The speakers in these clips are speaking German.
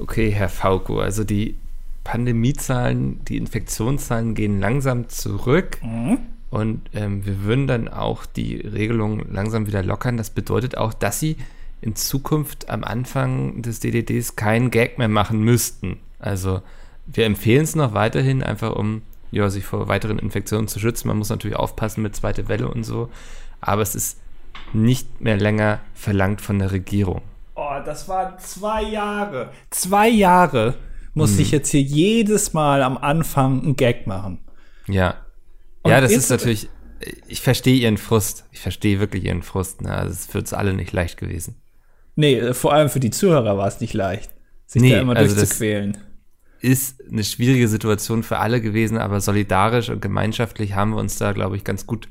okay, Herr Fauco, also die Pandemiezahlen, die Infektionszahlen gehen langsam zurück. Mhm. Und ähm, wir würden dann auch die Regelung langsam wieder lockern. Das bedeutet auch, dass sie in Zukunft am Anfang des DDDs keinen Gag mehr machen müssten. Also wir empfehlen es noch weiterhin, einfach um ja, sich vor weiteren Infektionen zu schützen. Man muss natürlich aufpassen mit zweite Welle und so. Aber es ist nicht mehr länger verlangt von der Regierung. Oh, das waren zwei Jahre. Zwei Jahre muss hm. ich jetzt hier jedes Mal am Anfang einen Gag machen. Ja. Und ja, das ist natürlich, ich verstehe ihren Frust. Ich verstehe wirklich ihren Frust. Ne? Also es ist für uns alle nicht leicht gewesen. Nee, äh, vor allem für die Zuhörer war es nicht leicht, sich nee, da immer also durchzuquälen. Ist eine schwierige Situation für alle gewesen, aber solidarisch und gemeinschaftlich haben wir uns da, glaube ich, ganz gut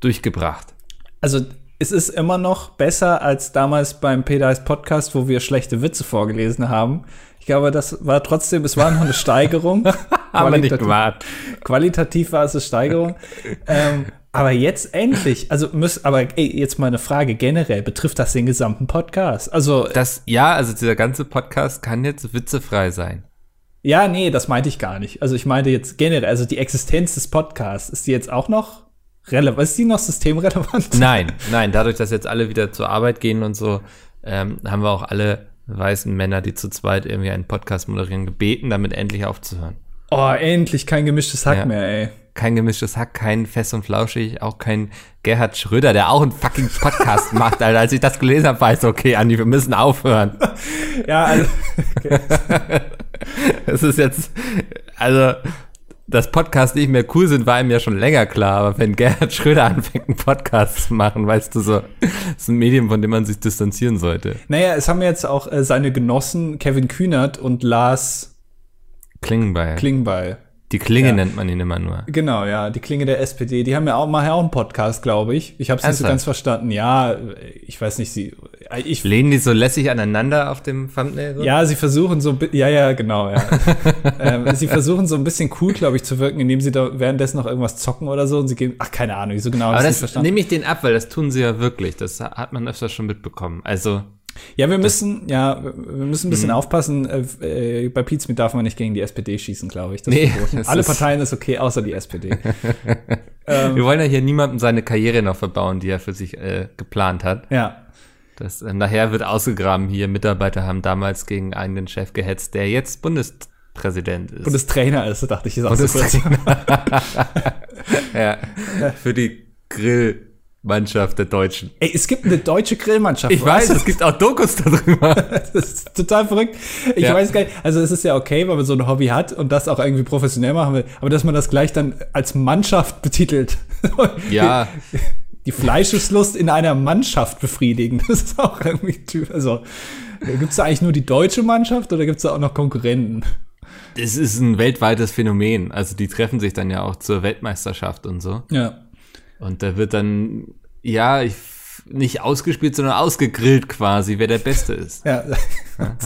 durchgebracht. Also es ist immer noch besser als damals beim Pedais Podcast, wo wir schlechte Witze vorgelesen haben. Ich glaube, das war trotzdem, es war noch eine Steigerung. Haben wir nicht gemacht. Qualitativ war es eine Steigerung. ähm, aber jetzt endlich, also muss, aber ey, jetzt mal eine Frage generell, betrifft das den gesamten Podcast? Also das, ja, also dieser ganze Podcast kann jetzt witzefrei sein. Ja, nee, das meinte ich gar nicht. Also ich meinte jetzt generell, also die Existenz des Podcasts, ist die jetzt auch noch relevant? Ist die noch systemrelevant? Nein, nein, dadurch, dass jetzt alle wieder zur Arbeit gehen und so, ähm, haben wir auch alle weißen Männer, die zu zweit irgendwie einen Podcast moderieren, gebeten, damit endlich aufzuhören. Oh, endlich kein gemischtes Hack ja. mehr, ey. Kein gemischtes Hack, kein Fest und Flauschig, auch kein Gerhard Schröder, der auch einen fucking Podcast macht. Alter. Als ich das gelesen habe, war ich so, okay, Andi, wir müssen aufhören. ja, also. Okay. Es ist jetzt, also, dass Podcasts nicht mehr cool sind, war ihm ja schon länger klar. Aber wenn Gerhard Schröder anfängt, einen Podcast zu machen, weißt du so, das ist ein Medium, von dem man sich distanzieren sollte. Naja, es haben jetzt auch äh, seine Genossen Kevin Kühnert und Lars Klingenbeil. Klingenbeil die Klinge ja. nennt man ihn immer nur. Genau, ja, die Klinge der SPD. Die haben ja auch mal auch einen Podcast, glaube ich. Ich habe es nicht so ganz verstanden. Ja, ich weiß nicht, sie. Ich, Lehnen die so lässig aneinander auf dem Thumbnail? So? Ja, sie versuchen so, ja, ja, genau, ja. ähm, sie versuchen so ein bisschen cool, glaube ich, zu wirken, indem sie da währenddessen noch irgendwas zocken oder so und sie gehen, ach, keine Ahnung, so genau. Aber das nehme ich den ab, weil das tun sie ja wirklich. Das hat man öfter schon mitbekommen. Also ja, wir müssen, ja, wir müssen ein bisschen mhm. aufpassen. Äh, äh bei Pizmeet darf man nicht gegen die SPD schießen, glaube ich. Nee, Alle Parteien ist okay, außer die SPD. ähm, wir wollen ja hier niemandem seine Karriere noch verbauen, die er für sich äh, geplant hat. Ja. Das, äh, nachher wird ausgegraben hier. Mitarbeiter haben damals gegen einen Chef gehetzt, der jetzt Bundespräsident ist. Bundestrainer ist, dachte ich. Ist auch so ja, für die Grill. Mannschaft der Deutschen. Ey, es gibt eine deutsche Grillmannschaft. Ich weiß, es gibt auch Dokus darüber. das ist total verrückt. Ich ja. weiß gar nicht, also es ist ja okay, wenn man so ein Hobby hat und das auch irgendwie professionell machen will, aber dass man das gleich dann als Mannschaft betitelt. Ja. Die Fleischeslust in einer Mannschaft befriedigen, das ist auch irgendwie, also gibt es da eigentlich nur die deutsche Mannschaft oder gibt es da auch noch Konkurrenten? Es ist ein weltweites Phänomen. Also die treffen sich dann ja auch zur Weltmeisterschaft und so. Ja. Und da wird dann, ja, ich, nicht ausgespielt, sondern ausgegrillt quasi, wer der Beste ist. Ja. ja.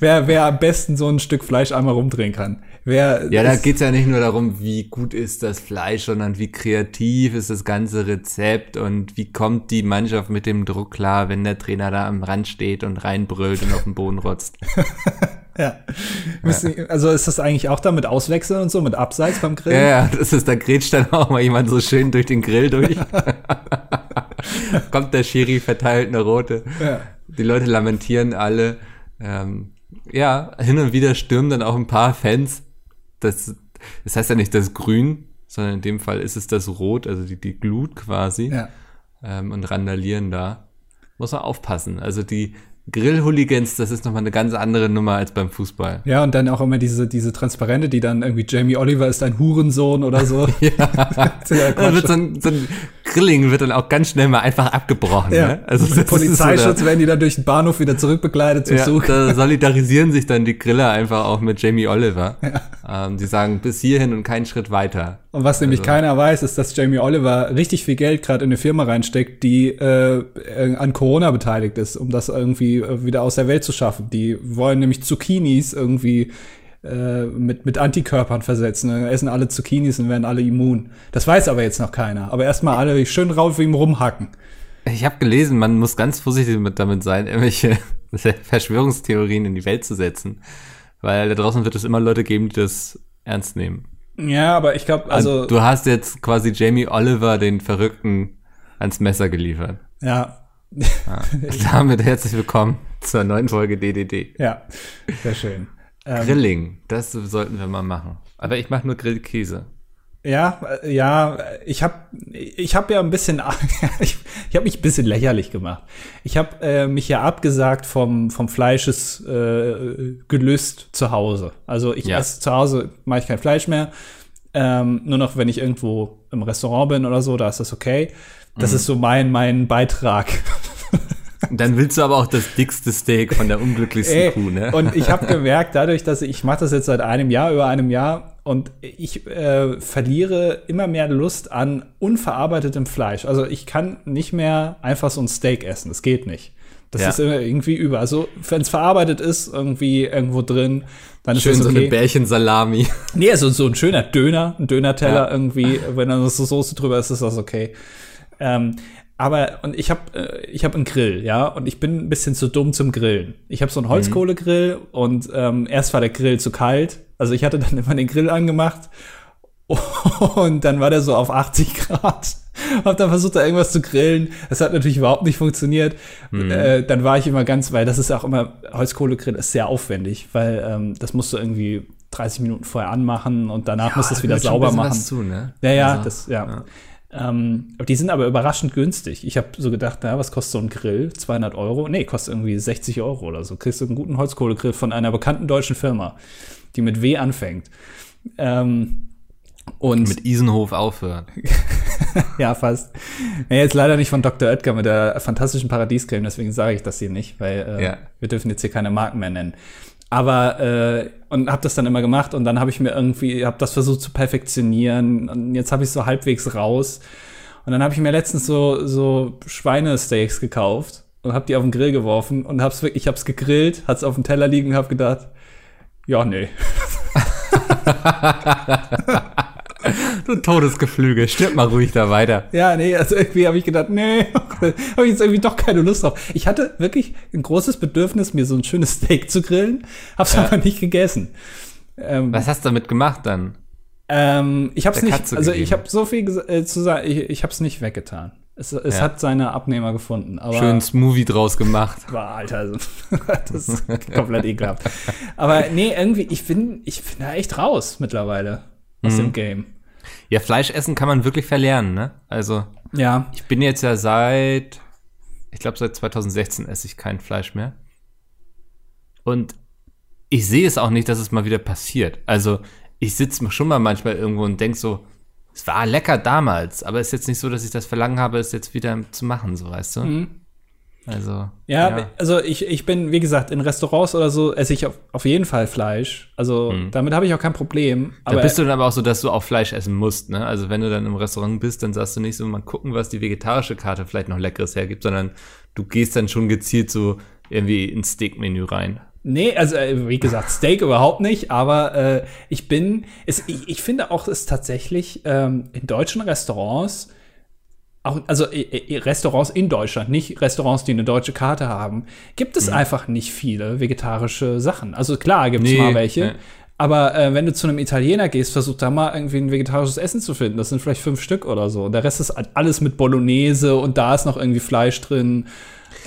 Wer, wer am besten so ein Stück Fleisch einmal rumdrehen kann. Wer ja, da geht's ja nicht nur darum, wie gut ist das Fleisch, sondern wie kreativ ist das ganze Rezept und wie kommt die Mannschaft mit dem Druck klar, wenn der Trainer da am Rand steht und reinbrüllt und auf den Boden rotzt. Ja. ja. Also ist das eigentlich auch da mit Auswechseln und so, mit Abseits beim Grill? Ja, ja, das ist, da grätscht dann auch mal jemand so schön durch den Grill durch. Kommt der Schiri, verteilt eine rote. Ja. Die Leute lamentieren alle. Ähm, ja, hin und wieder stürmen dann auch ein paar Fans. Das, das heißt ja nicht das Grün, sondern in dem Fall ist es das Rot, also die, die Glut quasi. Ja. Ähm, und randalieren da. Muss man aufpassen. Also die, Grill-Hooligans, das ist nochmal eine ganz andere Nummer als beim Fußball. Ja, und dann auch immer diese, diese Transparente, die dann irgendwie Jamie Oliver ist ein Hurensohn oder so. ja. da wird so ein, so ein Grilling wird dann auch ganz schnell mal einfach abgebrochen. Ja. Ne? Also Mit Polizeischutz so werden die dann durch den Bahnhof wieder zurückbegleitet zum ja, Zug. Da solidarisieren sich dann die Griller einfach auch mit Jamie Oliver. Ja. Ähm, die sagen bis hierhin und keinen Schritt weiter. Und was nämlich also. keiner weiß, ist, dass Jamie Oliver richtig viel Geld gerade in eine Firma reinsteckt, die äh, an Corona beteiligt ist, um das irgendwie äh, wieder aus der Welt zu schaffen. Die wollen nämlich Zucchinis irgendwie äh, mit, mit Antikörpern versetzen. Dann essen alle Zucchinis und werden alle immun. Das weiß aber jetzt noch keiner. Aber erstmal alle schön rauf wie ihm rumhacken. Ich habe gelesen, man muss ganz vorsichtig mit, damit sein, irgendwelche Verschwörungstheorien in die Welt zu setzen. Weil da draußen wird es immer Leute geben, die das ernst nehmen. Ja, aber ich glaube, also. Du hast jetzt quasi Jamie Oliver, den Verrückten, ans Messer geliefert. Ja. ja. Damit herzlich willkommen zur neuen Folge DDD. Ja, sehr schön. Ähm, Grilling, das sollten wir mal machen. Aber ich mache nur Grillkäse. Ja, äh, ja, ich habe ich hab ja ein bisschen, ich, ich habe mich ein bisschen lächerlich gemacht. Ich habe äh, mich ja abgesagt vom, vom Fleisches äh, gelöst zu Hause. Also ich ja. esse zu Hause, mache ich kein Fleisch mehr. Ähm, nur noch, wenn ich irgendwo im Restaurant bin oder so, da ist das okay. Das mhm. ist so mein, mein Beitrag dann willst du aber auch das dickste Steak von der unglücklichsten Ey, Kuh, ne? Und ich habe gemerkt, dadurch, dass ich, ich mache das jetzt seit einem Jahr, über einem Jahr, und ich äh, verliere immer mehr Lust an unverarbeitetem Fleisch. Also ich kann nicht mehr einfach so ein Steak essen. Das geht nicht. Das ja. ist irgendwie über. Also, wenn es verarbeitet ist, irgendwie irgendwo drin, dann Schön ist das okay. so eine Bärchensalami. Nee, also so ein schöner Döner, ein Dönerteller ja. irgendwie, wenn dann so Soße drüber ist, ist das okay. Ähm, aber und ich habe äh, ich habe einen Grill, ja, und ich bin ein bisschen zu dumm zum Grillen. Ich habe so einen Holzkohlegrill mhm. und ähm, erst war der Grill zu kalt, also ich hatte dann immer den Grill angemacht und dann war der so auf 80 Grad. Hab dann versucht, da irgendwas zu grillen. Das hat natürlich überhaupt nicht funktioniert. Mhm. Äh, dann war ich immer ganz, weil das ist auch immer, Holzkohlegrill ist sehr aufwendig, weil ähm, das musst du irgendwie 30 Minuten vorher anmachen und danach ja, musst du es wieder sauber machen. Zu, ne? Ja, ja, also, das, ja. ja. Ähm, die sind aber überraschend günstig. Ich habe so gedacht, na, was kostet so ein Grill? 200 Euro? Nee, kostet irgendwie 60 Euro oder so. Kriegst du einen guten Holzkohlegrill von einer bekannten deutschen Firma, die mit W anfängt. Ähm, und mit Isenhof aufhören. ja, fast. Ja, jetzt leider nicht von Dr. Oetker mit der fantastischen Paradiescreme, deswegen sage ich das hier nicht, weil äh, ja. wir dürfen jetzt hier keine Marken mehr nennen. Aber äh, und habe das dann immer gemacht und dann habe ich mir irgendwie, habe das versucht zu perfektionieren und jetzt habe ich so halbwegs raus. Und dann habe ich mir letztens so so Schweinesteaks gekauft und habe die auf den Grill geworfen und hab's wirklich, ich habe es gegrillt, hat's auf dem Teller liegen und habe gedacht, ja nee. du Todesgeflügel, stirb mal ruhig da weiter. Ja, nee, also irgendwie habe ich gedacht, nee, habe ich jetzt irgendwie doch keine Lust drauf. Ich hatte wirklich ein großes Bedürfnis, mir so ein schönes Steak zu grillen, hab's ja. aber nicht gegessen. Ähm, Was hast du damit gemacht dann? Ähm, ich hab's nicht, also gegeben. ich habe so viel äh, zu sagen, ich, ich hab's nicht weggetan. Es, es ja. hat seine Abnehmer gefunden. Aber Schön Smoothie draus gemacht. War, Alter, also, das ist komplett ekelhaft. Aber nee, irgendwie, ich bin, ich bin da echt raus mittlerweile aus mhm. dem Game. Ja, Fleisch essen kann man wirklich verlernen, ne? Also, ja. Ich bin jetzt ja seit, ich glaube, seit 2016 esse ich kein Fleisch mehr. Und ich sehe es auch nicht, dass es mal wieder passiert. Also, ich sitze schon mal manchmal irgendwo und denke so, es war lecker damals, aber es ist jetzt nicht so, dass ich das Verlangen habe, es jetzt wieder zu machen, so weißt du. Mhm. Also. Ja, ja, also ich, ich bin, wie gesagt, in Restaurants oder so esse ich auf, auf jeden Fall Fleisch. Also mhm. damit habe ich auch kein Problem. da bist du dann aber auch so, dass du auch Fleisch essen musst, ne? Also wenn du dann im Restaurant bist, dann sagst du nicht so, mal gucken, was die vegetarische Karte vielleicht noch Leckeres hergibt, sondern du gehst dann schon gezielt so irgendwie ins Steak-Menü rein. Nee, also äh, wie gesagt, Steak überhaupt nicht, aber äh, ich bin, es, ich, ich finde auch, es tatsächlich ähm, in deutschen Restaurants auch, also Restaurants in Deutschland, nicht Restaurants, die eine deutsche Karte haben, gibt es mhm. einfach nicht viele vegetarische Sachen. Also klar, gibt es nee, mal welche. Nee. Aber äh, wenn du zu einem Italiener gehst, versuch da mal irgendwie ein vegetarisches Essen zu finden. Das sind vielleicht fünf Stück oder so. Und der Rest ist alles mit Bolognese und da ist noch irgendwie Fleisch drin.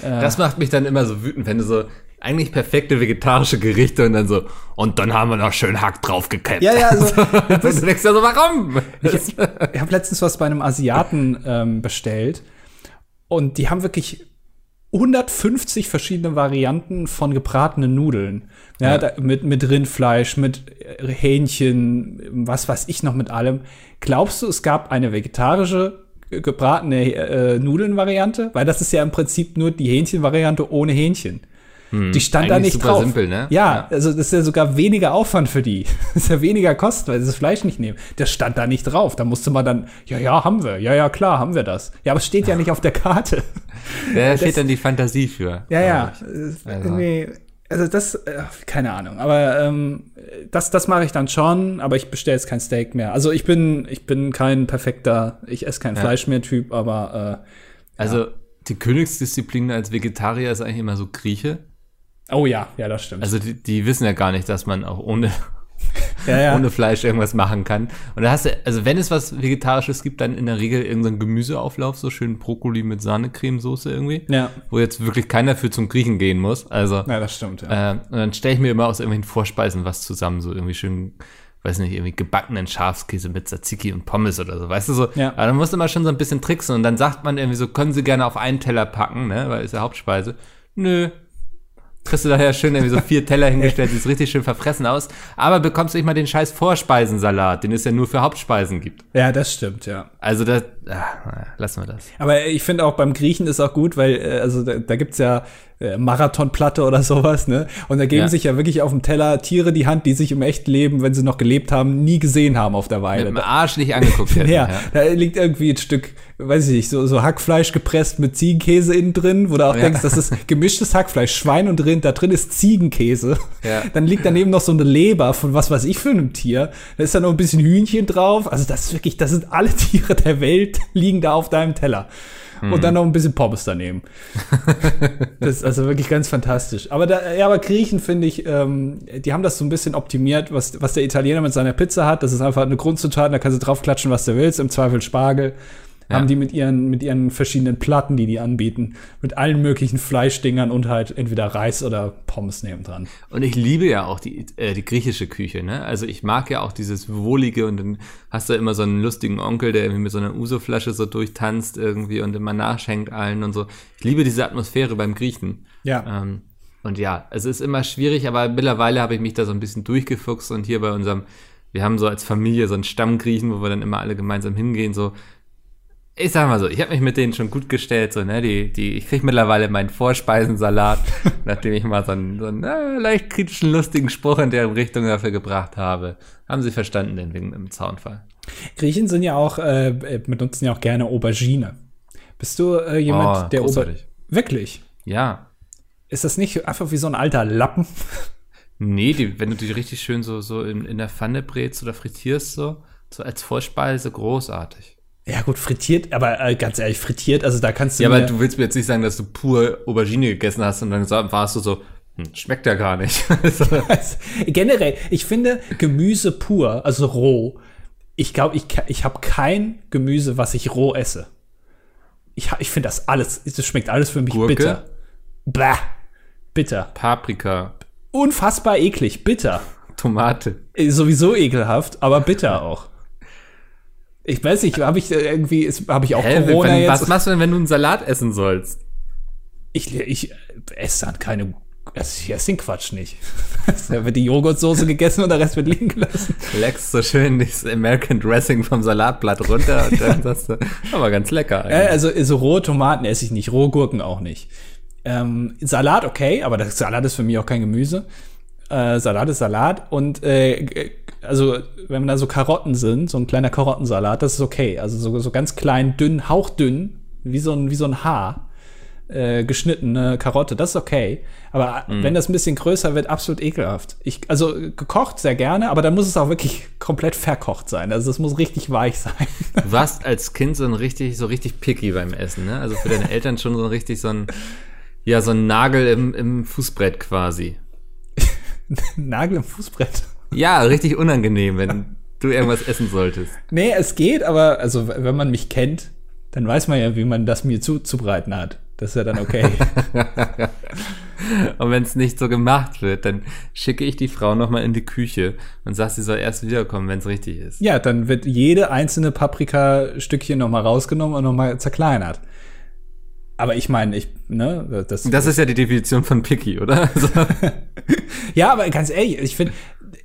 Äh, das macht mich dann immer so wütend, wenn du so, eigentlich perfekte vegetarische Gerichte und dann so, und dann haben wir noch schön Hack draufgekettet. Ja, ja, also, du denkst ja so, warum? Ich, ich habe letztens was bei einem Asiaten ähm, bestellt und die haben wirklich 150 verschiedene Varianten von gebratenen Nudeln. Ja, ja. Da, mit, mit Rindfleisch, mit äh, Hähnchen, was weiß ich noch mit allem. Glaubst du, es gab eine vegetarische gebratene äh, Nudeln-Variante? Weil das ist ja im Prinzip nur die Hähnchen-Variante ohne Hähnchen. Hm. Die stand da nicht super drauf. simpel, ne? Ja, ja, also das ist ja sogar weniger Aufwand für die. Das ist ja weniger Kosten, weil sie das Fleisch nicht nehmen. Das stand da nicht drauf. Da musste man dann, ja, ja, haben wir. Ja, ja, klar, haben wir das. Ja, aber es steht ja nicht auf der Karte. Da das, steht dann die Fantasie für. Ja, ja. Also. Nee, also das, äh, keine Ahnung. Aber ähm, das, das mache ich dann schon, aber ich bestelle jetzt kein Steak mehr. Also ich bin, ich bin kein perfekter, ich esse kein ja. Fleisch mehr Typ, aber äh, Also die Königsdisziplin als Vegetarier ist eigentlich immer so Grieche. Oh ja, ja, das stimmt. Also die, die wissen ja gar nicht, dass man auch ohne, ja, ja. ohne Fleisch irgendwas machen kann. Und da hast du, also wenn es was Vegetarisches gibt, dann in der Regel irgendein Gemüseauflauf, so schön Brokkoli mit Sahnecremesoße irgendwie. Ja. Wo jetzt wirklich keiner für zum Griechen gehen muss. Also, ja, das stimmt, ja. äh, und dann stelle ich mir immer aus irgendwelchen Vorspeisen was zusammen, so irgendwie schön, weiß nicht, irgendwie gebackenen Schafskäse mit Tzatziki und Pommes oder so, weißt du so. Ja. Aber dann musst du immer schon so ein bisschen tricksen und dann sagt man irgendwie so, können Sie gerne auf einen Teller packen, ne, weil ist ja Hauptspeise. Nö. Kriegst du daher schön irgendwie so vier Teller hingestellt, sieht richtig schön verfressen aus. Aber bekommst du nicht mal den scheiß Vorspeisensalat, den es ja nur für Hauptspeisen gibt. Ja, das stimmt, ja. Also das, ah, lassen wir das. Aber ich finde auch beim Griechen ist auch gut, weil, äh, also da, da gibt's ja äh, Marathonplatte oder sowas, ne? Und da geben Ja. sich ja wirklich auf dem Teller Tiere die Hand, die sich im echten Leben, wenn sie noch gelebt haben, nie gesehen haben auf der Mit Weile. dem Arsch nicht angeguckt hätten. Ja, da liegt irgendwie ein Stück, weiß ich nicht, so, so Hackfleisch gepresst mit Ziegenkäse innen drin, wo du auch Ja. denkst, das ist gemischtes Hackfleisch, Schwein und Rind, da drin ist Ziegenkäse. Ja. Dann liegt daneben noch so eine Leber von was weiß ich für einem Tier. Da ist da noch ein bisschen Hühnchen drauf. Also das ist wirklich, das sind alle Tiere der Welt, liegen da auf deinem Teller. Und dann noch ein bisschen Pommes daneben. das ist also wirklich ganz fantastisch. Aber da, ja, aber Griechen finde ich, ähm, die haben das so ein bisschen optimiert, was, was der Italiener mit seiner Pizza hat. Das ist einfach eine Grundzutat, da kannst du draufklatschen, was du willst, im Zweifel Spargel. Ja. Haben die mit ihren, mit ihren verschiedenen Platten, die die anbieten, mit allen möglichen Fleischdingern und halt entweder Reis oder Pommes nebendran. Und ich liebe ja auch die, äh, die griechische Küche, ne? Also ich mag ja auch dieses Wohlige und dann hast du immer so einen lustigen Onkel, der irgendwie mit so einer Uso-Flasche so durchtanzt irgendwie und immer nachschenkt allen und so. Ich liebe diese Atmosphäre beim Griechen. Ja. Ähm, und ja, es ist immer schwierig, aber mittlerweile habe ich mich da so ein bisschen durchgefuchst und hier bei unserem, wir haben so als Familie so einen Stammgriechen, wo wir dann immer alle gemeinsam hingehen, so. Ich sag mal so, ich habe mich mit denen schon gut gestellt, so, ne, die, die, ich krieg mittlerweile meinen Vorspeisensalat, nachdem ich mal so einen, so einen äh, leicht kritischen, lustigen Spruch in deren Richtung dafür gebracht habe. Haben sie verstanden, den wegen im Zaunfall. Griechen sind ja auch, äh, benutzen ja auch gerne Aubergine. Bist du äh, jemand, Oh, der Auber großartig. Wirklich? Ja. Ist das nicht einfach wie so ein alter Lappen? Nee, die, wenn du die richtig schön so, so in, in der Pfanne brätst oder frittierst, so, so als Vorspeise, großartig. Ja gut, frittiert, aber äh, ganz ehrlich, frittiert, also da kannst du Ja, aber du willst mir jetzt nicht sagen, dass du pur Aubergine gegessen hast und dann warst du so, hm, schmeckt ja gar nicht. So. Generell, ich finde Gemüse pur, also roh. Ich glaube, ich, ich habe kein Gemüse, was ich roh esse. Ich, ich finde das alles, das schmeckt alles für mich Gurke? bitter. Bäh, bitter. Paprika, Unfassbar eklig, bitter. Tomate. Äh, Sowieso ekelhaft, aber bitter auch. Ich weiß nicht, habe ich äh, irgendwie, habe ich auch Hä, Corona wenn, jetzt? was machst du denn, wenn du einen Salat essen sollst? Ich, ich esse dann keine. also Ich esse den Quatsch nicht. Da wird die Joghurtsoße gegessen und der Rest wird liegen gelassen. Leckst so schön das American Dressing vom Salatblatt runter und dann sagst du, aber ganz lecker Äh, eigentlich. also so rohe Tomaten esse ich nicht, rohe Gurken auch nicht. Ähm, Salat okay, aber das Salat ist für mich auch kein Gemüse. Äh, Salat ist Salat und äh, also wenn da so Karotten sind, so ein kleiner Karottensalat, das ist okay. Also so, so ganz klein, dünn, hauchdünn, wie so ein, wie so ein Haar, äh, geschnittene Karotte, das ist okay. Aber wenn das ein bisschen größer wird, absolut ekelhaft. Ich, also gekocht sehr gerne, aber dann muss es auch wirklich komplett verkocht sein. Also es muss richtig weich sein. Du warst als Kind so ein richtig, so richtig picky beim Essen, ne? Also für deine Eltern schon so richtig so ein, ja, so ein Nagel im, im Fußbrett quasi. Nagel im Fußbrett. Ja, richtig unangenehm, wenn du irgendwas essen solltest. Nee, es geht, aber also wenn man mich kennt, dann weiß man ja, wie man das mir zuzubereiten hat. Das ist ja dann okay. Und wenn es nicht so gemacht wird, dann schicke ich die Frau nochmal in die Küche und sag, sie soll erst wiederkommen, wenn es richtig ist. ja, dann wird jede einzelne Paprikastückchen nochmal rausgenommen und nochmal zerkleinert. Aber ich meine, ich, ne, das, Das ist ja die Definition von picky, oder? Also, Ja, aber ganz ehrlich, ich finde,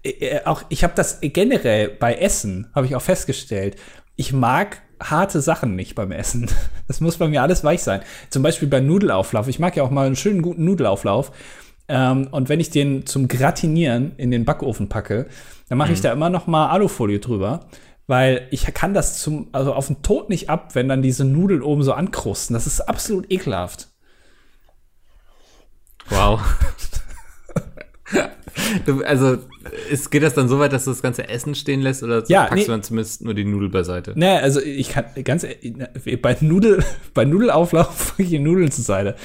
äh, auch ich habe das generell bei Essen, habe ich auch festgestellt, ich mag harte Sachen nicht beim Essen. Das muss bei mir alles weich sein. Zum Beispiel beim Nudelauflauf. Ich mag ja auch mal einen schönen guten Nudelauflauf. Ähm, und wenn ich den zum Gratinieren in den Backofen packe, dann mache ich da immer noch mal Alufolie drüber. Weil ich kann das zum, also auf den Tod nicht ab, wenn dann diese Nudeln oben so ankrusten. Das ist absolut ekelhaft. wow. Du, also, ist, geht das dann so weit, dass du das ganze Essen stehen lässt oder Ja, packst nee. du dann zumindest nur die Nudel beiseite? Ne, also ich kann ganz e- bei Nudel bei Nudelauflauf die Nudeln zur Seite.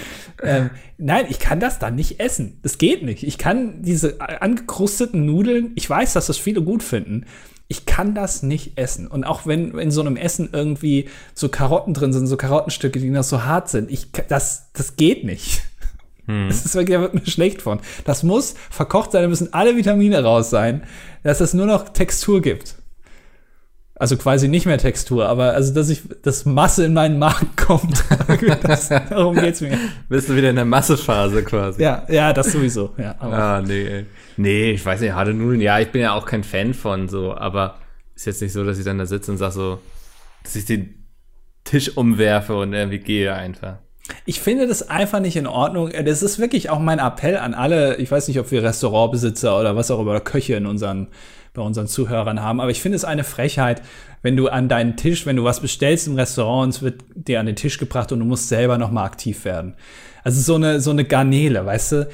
Ähm, nein, ich kann das dann nicht essen. Das geht nicht. Ich kann diese angekrusteten Nudeln, ich weiß, dass das viele gut finden. Ich kann das nicht essen. Und auch wenn in so einem Essen irgendwie so Karotten drin sind, so Karottenstücke, die noch so hart sind, ich das das geht nicht. Das ist wirklich, da wird mir schlecht von. Das muss verkocht sein, da müssen alle Vitamine raus sein, dass es nur noch Textur gibt. Also quasi nicht mehr Textur, aber also, dass ich, dass Masse in meinen Magen kommt. das, darum geht's mir. Bist du wieder in der Massephase quasi? Ja, ja, das sowieso. Ja, Ah, nee. ey. Nee, ich weiß nicht, harte Nudeln, ja, ich bin ja auch kein Fan von so, aber ist jetzt nicht so, dass ich dann da sitze und sag so, dass ich den Tisch umwerfe und irgendwie gehe einfach. ich finde das einfach nicht in Ordnung. Das ist wirklich auch mein Appell an alle, ich weiß nicht, ob wir Restaurantbesitzer oder was auch immer, Köche in unseren, bei unseren Zuhörern haben, aber ich finde es eine Frechheit, wenn du an deinen Tisch, wenn du was bestellst im Restaurant es wird dir an den Tisch gebracht und du musst selber noch mal aktiv werden. Also so eine, so eine Garnele, weißt du?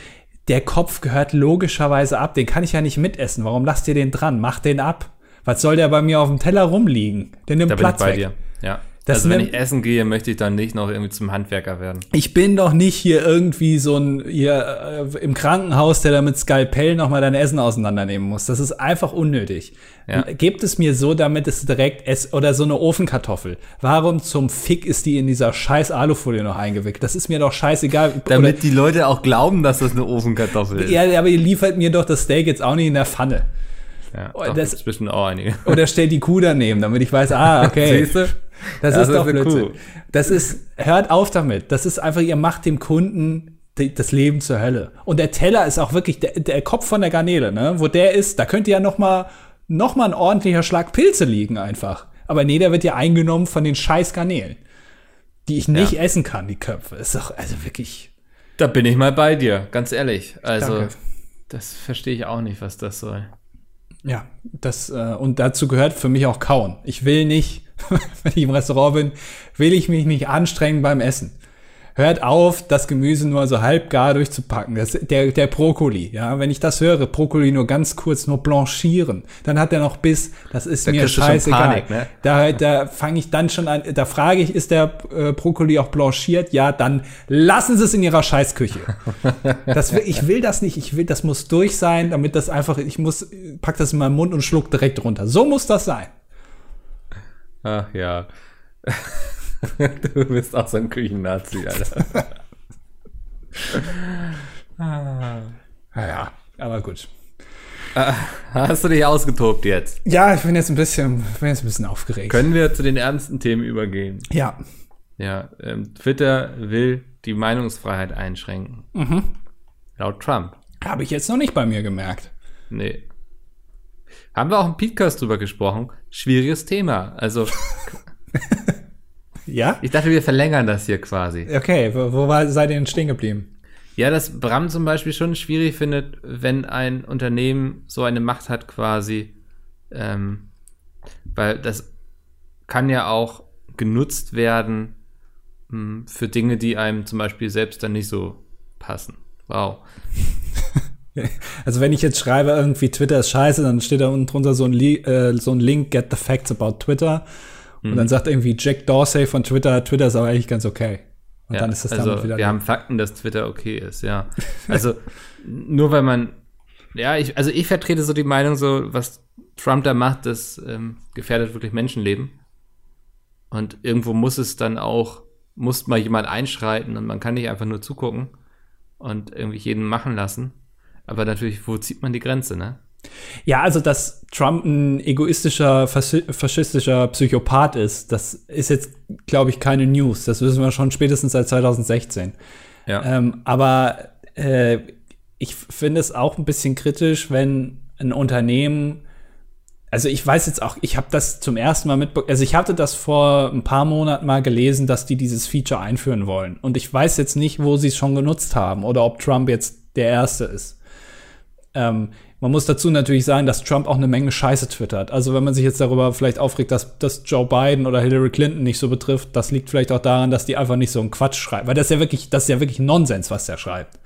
Der Kopf gehört logischerweise ab, den kann ich ja nicht mitessen. Warum lasst ihr den dran? Mach den ab. Was soll der bei mir auf dem Teller rumliegen? Der nimmt Da bin ich Platz bei weg. dir. Ja. Das also wenn ich essen gehe, möchte ich dann nicht noch irgendwie zum Handwerker werden. Ich bin doch nicht hier irgendwie so ein hier äh, im Krankenhaus, der da mit Skalpell noch mal dein Essen auseinandernehmen muss. Das ist einfach unnötig. Ja. Gebt es mir so, damit es direkt ess oder so eine Ofenkartoffel. Warum zum Fick ist die in dieser scheiß Alufolie noch eingewickelt? Das ist mir doch scheißegal. Damit die Leute auch glauben, dass das eine Ofenkartoffel oder, ist. ja, aber ihr liefert mir doch das Steak jetzt auch nicht in der Pfanne. Ja, Oh, doch, das- bestimmt auch einige. Oder stellt die Kuh daneben, damit ich weiß, ah, okay. Siehst du? Das, Das ist ist doch Blödsinn. Kuh. Das ist, hört auf damit. Das ist einfach, ihr macht dem Kunden das Leben zur Hölle. Und der Teller ist auch wirklich der, der Kopf von der Garnele, ne? Wo der ist, da könnte ja noch mal, noch mal ein ordentlicher Schlag Pilze liegen einfach. Aber nee, der wird ja eingenommen von den scheiß Garnelen. Die ich nicht Ja. essen kann, die Köpfe. Ist doch, also wirklich. Da bin ich mal bei dir, ganz ehrlich. Also, Danke. das verstehe ich auch nicht, was das soll. Ja, das, äh, und dazu gehört für mich auch kauen. Ich will nicht, wenn ich im Restaurant bin, will ich mich nicht anstrengen beim Essen. Hört auf, das Gemüse nur so halb gar durchzupacken. Das, der, der Brokkoli, ja, wenn ich das höre, Brokkoli nur ganz kurz, nur blanchieren, dann hat er noch Biss, das ist Da mir scheißegal. Panik, ne? Da, da fange ich dann schon an, da frage ich, ist der äh, Brokkoli auch blanchiert? Ja, dann lassen Sie es in Ihrer Scheißküche. Das ich will das nicht, ich will, das muss durch sein, damit das einfach, ich muss, pack das in meinen Mund und schluck direkt runter. So muss das sein. Ach ja. du bist auch so ein Küchennazi, Alter. Ja, aber gut. Hast du dich ausgetobt jetzt? Ja, ich bin jetzt ein bisschen, bin jetzt ein bisschen aufgeregt. Können wir zu den ernsten Themen übergehen? ja. Ja, ähm, Twitter will die Meinungsfreiheit einschränken. Laut Trump. Habe ich jetzt noch nicht bei mir gemerkt. Nee. Haben wir auch im Podcast drüber gesprochen. Schwieriges Thema. Also, Ja? ich dachte, wir verlängern das hier quasi. Okay, wo, wo war, seid ihr denn stehen geblieben? Ja, dass Bram zum Beispiel schon schwierig findet, wenn ein Unternehmen so eine Macht hat quasi, ähm, weil das kann ja auch genutzt werden mh, für Dinge, die einem zum Beispiel selbst dann nicht so passen. Wow. Also wenn ich jetzt schreibe, irgendwie Twitter ist scheiße, dann steht da unten drunter so ein, Li äh, so ein Link, get the facts about Twitter. Und dann sagt irgendwie Jack Dorsey von Twitter, Twitter ist aber eigentlich ganz okay. Und Ja, dann ist das also damit wieder. wir haben Fakten, dass Twitter okay ist, ja. Also nur weil man, ja, ich, also ich vertrete so die Meinung, so was Trump da macht, das ähm, gefährdet wirklich Menschenleben. Und irgendwo muss es dann auch, muss mal jemand einschreiten und man kann nicht einfach nur zugucken und irgendwie jeden machen lassen. Aber natürlich, wo zieht man die Grenze, ne? Ja, also dass Trump ein egoistischer, faschi- faschistischer Psychopath ist, das ist jetzt, glaube ich, keine News. Das wissen wir schon spätestens seit 2016. Ja. Ähm, aber äh, ich finde es auch ein bisschen kritisch, wenn ein Unternehmen, also ich weiß jetzt auch, ich habe das zum ersten Mal mitbekommen, also ich hatte das vor ein paar Monaten mal gelesen, dass die dieses Feature einführen wollen. Und ich weiß jetzt nicht, wo sie es schon genutzt haben oder ob Trump jetzt der Erste ist. Ähm, man muss dazu natürlich sagen, dass Trump auch eine Menge Scheiße twittert. Also wenn man sich jetzt darüber vielleicht aufregt, dass, dass Joe Biden oder Hillary Clinton nicht so betrifft, das liegt vielleicht auch daran, dass die einfach nicht so einen Quatsch schreiben. Weil das ist ja wirklich, das ist ja wirklich Nonsens, was der schreibt.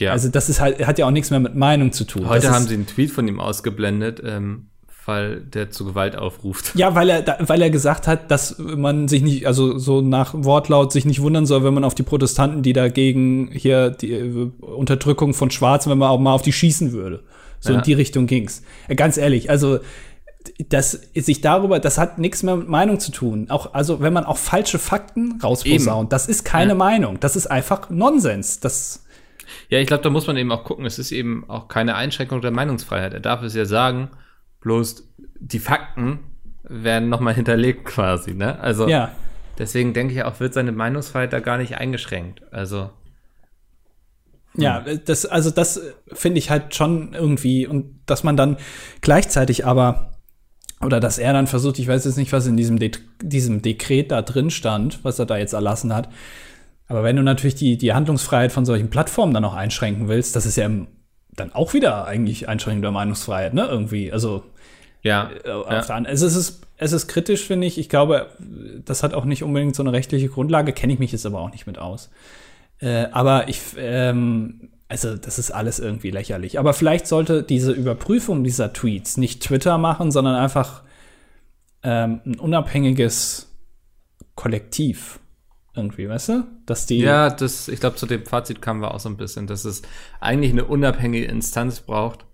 Ja. Also das ist halt, hat ja auch nichts mehr mit Meinung zu tun. Heute das haben sie einen Tweet von ihm ausgeblendet, ähm, weil der zu Gewalt aufruft. Ja, weil er, weil er gesagt hat, dass man sich nicht, also so nach Wortlaut sich nicht wundern soll, wenn man auf die Protestanten, die dagegen hier die äh, Unterdrückung von Schwarzen, wenn man auch mal auf die schießen würde. So ja. in die Richtung ging's. Äh, ganz ehrlich, also das sich darüber, das hat nichts mehr mit Meinung zu tun. Auch also wenn man auch falsche Fakten rausposaunt, das ist keine ja. Meinung, das ist einfach Nonsens. Das ja, ich glaube, da muss man eben auch gucken. Es ist eben auch keine Einschränkung der Meinungsfreiheit. Er darf es ja sagen, bloß die Fakten werden nochmal hinterlegt quasi, ne? Also ja. deswegen denke ich auch, wird seine Meinungsfreiheit da gar nicht eingeschränkt. Also. Ja, das, also das finde ich halt schon irgendwie und dass man dann gleichzeitig aber oder dass er dann versucht, ich weiß jetzt nicht, was in diesem, De diesem Dekret da drin stand, was er da jetzt erlassen hat. Aber wenn du natürlich die, die Handlungsfreiheit von solchen Plattformen dann auch einschränken willst, das ist ja dann auch wieder eigentlich Einschränkung der Meinungsfreiheit, ne? Irgendwie. Also ja. Äh, auf ja. Es, ist, es ist kritisch, finde ich. Ich glaube, das hat auch nicht unbedingt so eine rechtliche Grundlage, kenne ich mich jetzt aber auch nicht mit aus. Äh, aber ich, ähm, also das ist alles irgendwie lächerlich. Aber vielleicht sollte diese Überprüfung dieser Tweets nicht Twitter machen, sondern einfach ähm, ein unabhängiges Kollektiv irgendwie, weißt du? Dass die ja, das, ich glaube, zu dem Fazit kamen wir auch so ein bisschen, dass es eigentlich eine unabhängige Instanz braucht.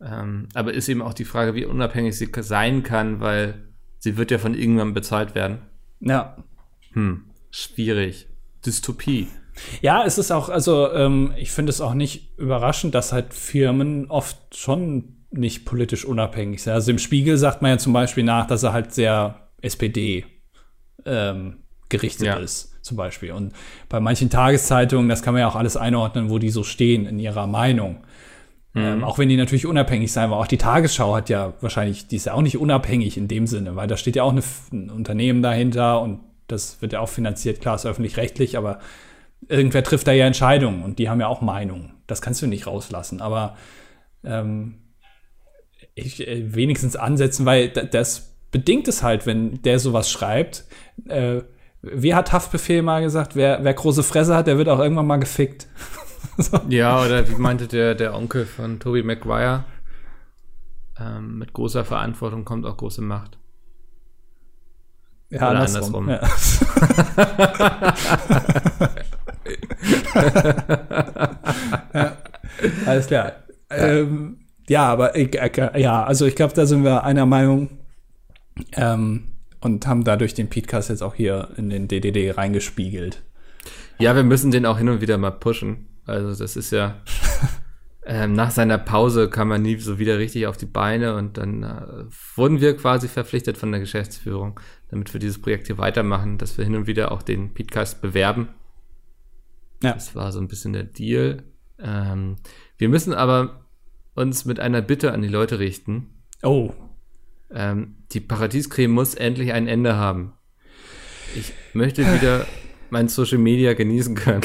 Ähm, aber ist eben auch die Frage, wie unabhängig sie sein kann, weil sie wird ja von irgendwann bezahlt werden. Ja. Hm, schwierig. Dystopie. Ja, es ist auch, also ähm, ich finde es auch nicht überraschend, dass halt Firmen oft schon nicht politisch unabhängig sind. Also im Spiegel sagt man ja zum Beispiel nach, dass er halt sehr SPD ähm, gerichtet ja. ist, zum Beispiel. Und bei manchen Tageszeitungen, das kann man ja auch alles einordnen, wo die so stehen in ihrer Meinung. Mhm. Ähm, auch wenn die natürlich unabhängig sein, weil auch die Tagesschau hat ja wahrscheinlich, die ist ja auch nicht unabhängig in dem Sinne, weil da steht ja auch eine, ein Unternehmen dahinter und das wird ja auch finanziert, klar, ist öffentlich-rechtlich, aber irgendwer trifft da ja Entscheidungen und die haben ja auch Meinungen. Das kannst du nicht rauslassen. Aber ähm, ich, äh, wenigstens ansetzen, weil das bedingt es halt, wenn der sowas schreibt. Äh, wie hat Haftbefehl mal gesagt, wer, wer große Fresse hat, der wird auch irgendwann mal gefickt. so. Ja, oder wie meinte der, der Onkel von Toby Maguire? Ähm, mit großer Verantwortung kommt auch große Macht. Ja, Oder andersrum. andersrum. Ja. ja. Alles klar. Ähm, ja, aber ich, äh, ja, also ich glaube, da sind wir einer Meinung ähm, und haben dadurch den Podcast jetzt auch hier in den DDD reingespiegelt. Ja, wir müssen den auch hin und wieder mal pushen. Also das ist ja ähm, nach seiner Pause kam man nie so wieder richtig auf die Beine und dann äh, wurden wir quasi verpflichtet von der Geschäftsführung, damit wir dieses Projekt hier weitermachen, dass wir hin und wieder auch den Podcast bewerben. Ja. Das war so ein bisschen der Deal. Ähm, wir müssen aber uns mit einer Bitte an die Leute richten. Oh. Ähm, die Paradiescreme muss endlich ein Ende haben. Ich möchte wieder mein Social Media genießen können.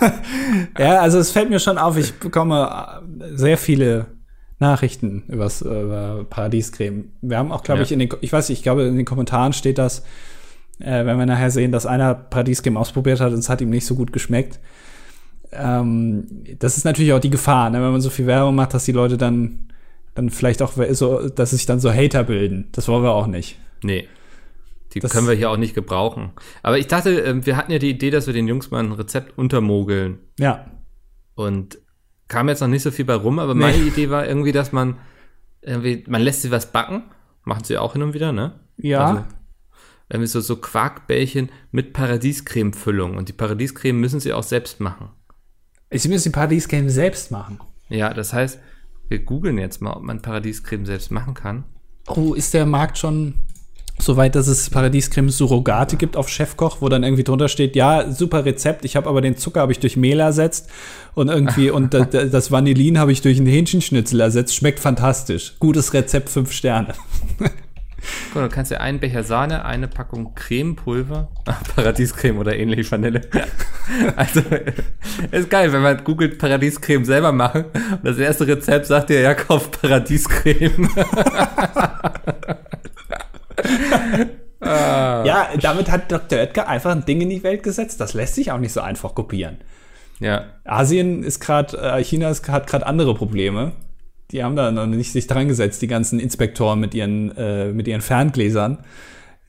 ja, also es fällt mir schon auf, ich bekomme sehr viele Nachrichten übers, über Paradiescreme. Wir haben auch, glaube ja. ich, in den, ich weiß nicht, ich glaube, in den Kommentaren steht das, äh, wenn wir nachher sehen, dass einer Paradiescreme ausprobiert hat und es hat ihm nicht so gut geschmeckt. Ähm, das ist natürlich auch die Gefahr, ne, wenn man so viel Werbung macht, dass die Leute dann, dann vielleicht auch so, dass sich dann so Hater bilden. Das wollen wir auch nicht. Nee. Die das können wir hier auch nicht gebrauchen. Aber ich dachte, ähm, wir hatten ja die Idee, dass wir den Jungs mal ein Rezept untermogeln. Ja. Und kam jetzt noch nicht so viel bei rum, aber meine nee. Idee war irgendwie, dass man irgendwie, man lässt sie was backen. Machen sie auch hin und wieder, ne? Ja. Also, irgendwie so, so Quarkbällchen mit Paradiescreme-Füllung. Und die Paradiescreme müssen sie auch selbst machen. Sie müssen die Paradiescreme selbst machen. Ja, das heißt, wir googeln jetzt mal, ob man Paradiescreme selbst machen kann. Oh, ist der Markt schon Soweit, dass es Paradiescreme Surrogate gibt auf Chefkoch, wo dann irgendwie drunter steht, ja, super Rezept, ich habe aber den Zucker habe ich durch Mehl ersetzt und irgendwie und das Vanillin habe ich durch einen Hähnchenschnitzel ersetzt, schmeckt fantastisch. Gutes Rezept, fünf Sterne. Cool, du kannst ja einen Becher Sahne, eine Packung Cremepulver, Paradiescreme oder ähnlich Vanille. Also ist geil, wenn man googelt Paradiescreme selber machen und das erste Rezept sagt dir, ja, kauf Paradiescreme. Ah. ja, damit hat Dr. Oetker einfach ein Ding in die Welt gesetzt. Das lässt sich auch nicht so einfach kopieren. Ja. Asien ist gerade, äh, China ist, hat gerade andere Probleme. Die haben da noch nicht sich dran gesetzt, die ganzen Inspektoren mit ihren, äh, mit ihren Ferngläsern,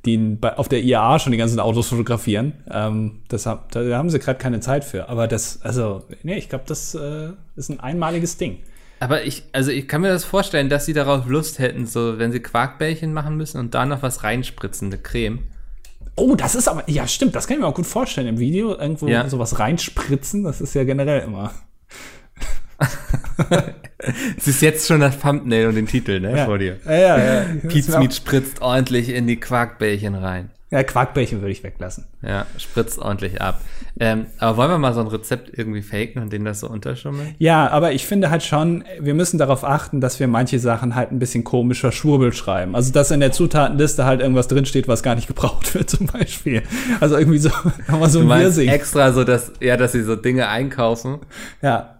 die bei, auf der IAA schon die ganzen Autos fotografieren. Ähm, das, da haben sie gerade keine Zeit für. Aber das, also, nee, ich glaube, das äh, ist ein einmaliges Ding. Aber ich, also ich kann mir das vorstellen, dass sie darauf Lust hätten, so wenn sie Quarkbällchen machen müssen und da noch was reinspritzen, eine Creme. Oh, das ist aber, ja, stimmt, das kann ich mir auch gut vorstellen im Video. Irgendwo Ja. sowas reinspritzen, das ist ja generell immer. Es ist jetzt schon das Thumbnail und den Titel, ne, Ja. vor dir. Ja, ja, ja. Pizza Meat spritzt ordentlich in die Quarkbällchen rein. Ja, Quarkbällchen würde ich weglassen. Ja, spritzt ordentlich ab. Ähm, aber wollen wir mal so ein Rezept irgendwie faken und denen das so unterschummeln? Ja, aber ich finde halt schon, wir müssen darauf achten, dass wir manche Sachen halt ein bisschen komischer Schwurbel schreiben. Also, dass in der Zutatenliste halt irgendwas drinsteht, was gar nicht gebraucht wird, zum Beispiel. Also irgendwie so, haben wir so ein Wirsing. extra so, dass, ja, dass sie so Dinge einkaufen, Ja,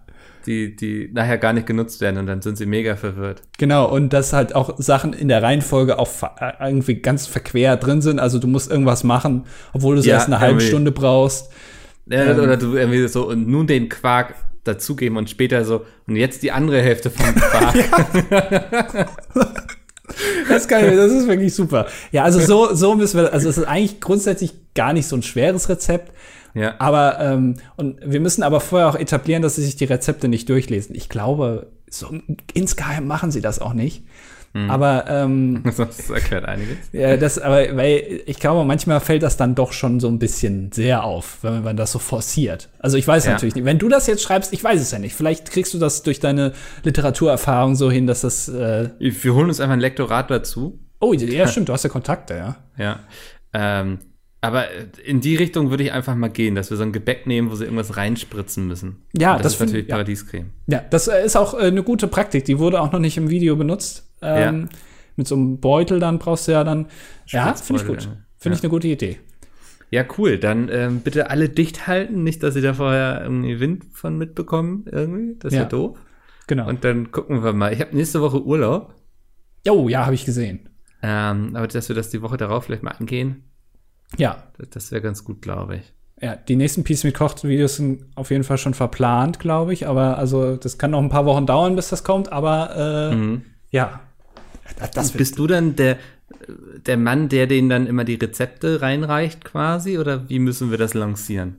die, die nachher gar nicht genutzt werden und dann sind sie mega verwirrt. genau. Und dass halt auch Sachen in der Reihenfolge auch äh, irgendwie ganz verquer drin sind. Also, du musst irgendwas machen, obwohl du es Ja, erst eine halbe. Stunde brauchst. Ja, Ähm. oder du irgendwie so und nun den Quark dazugeben und später so und jetzt die andere Hälfte vom Quark. Das ist geil, das ist wirklich super. Ja, also so, so müssen wir, also es ist eigentlich grundsätzlich gar nicht so ein schweres Rezept. Ja. Aber, ähm, und wir müssen aber vorher auch etablieren, dass sie sich die Rezepte nicht durchlesen. Ich glaube, so insgeheim machen sie das auch nicht. Aber ähm, Das erklärt einiges. ja, das, aber weil ich glaube, manchmal fällt das dann doch schon so ein bisschen sehr auf, wenn man das so forciert. Also ich weiß Ja. natürlich nicht. Wenn du das jetzt schreibst, ich weiß es ja nicht. Vielleicht kriegst du das durch deine Literaturerfahrung so hin, dass das. Äh, Wir holen uns einfach ein Lektorat dazu. oh, ja, stimmt, du hast ja Kontakte, ja. Ja. Ähm, aber in die Richtung würde ich einfach mal gehen, dass wir so ein Gebäck nehmen, wo sie irgendwas reinspritzen müssen. Ja, das, das ist natürlich ja. Paradiescreme. Ja, das äh, ist auch äh, eine gute Praktik. Die wurde auch noch nicht im Video benutzt. Ähm, Mit so einem Beutel dann brauchst du ja dann. Ja, finde ich gut. Finde ja. ich eine gute Idee. Ja, cool. Dann ähm, bitte alle dicht halten, nicht, dass sie da vorher irgendwie Wind von mitbekommen irgendwie. Das Ja. wäre doof. Genau. Und dann gucken wir mal. Ich habe nächste Woche Urlaub. oh, ja, habe ich gesehen. Ähm, aber dass wir das die Woche darauf vielleicht mal angehen, Ja, das, das wäre ganz gut, glaube ich. ja, die nächsten Peace mit Koch Videos sind auf jeden Fall schon verplant, glaube ich. Aber also das kann noch ein paar Wochen dauern, bis das kommt. Aber äh, ja, das, das Bist du dann der, der Mann, der denen dann immer die Rezepte reinreicht quasi? Oder wie müssen wir das lancieren?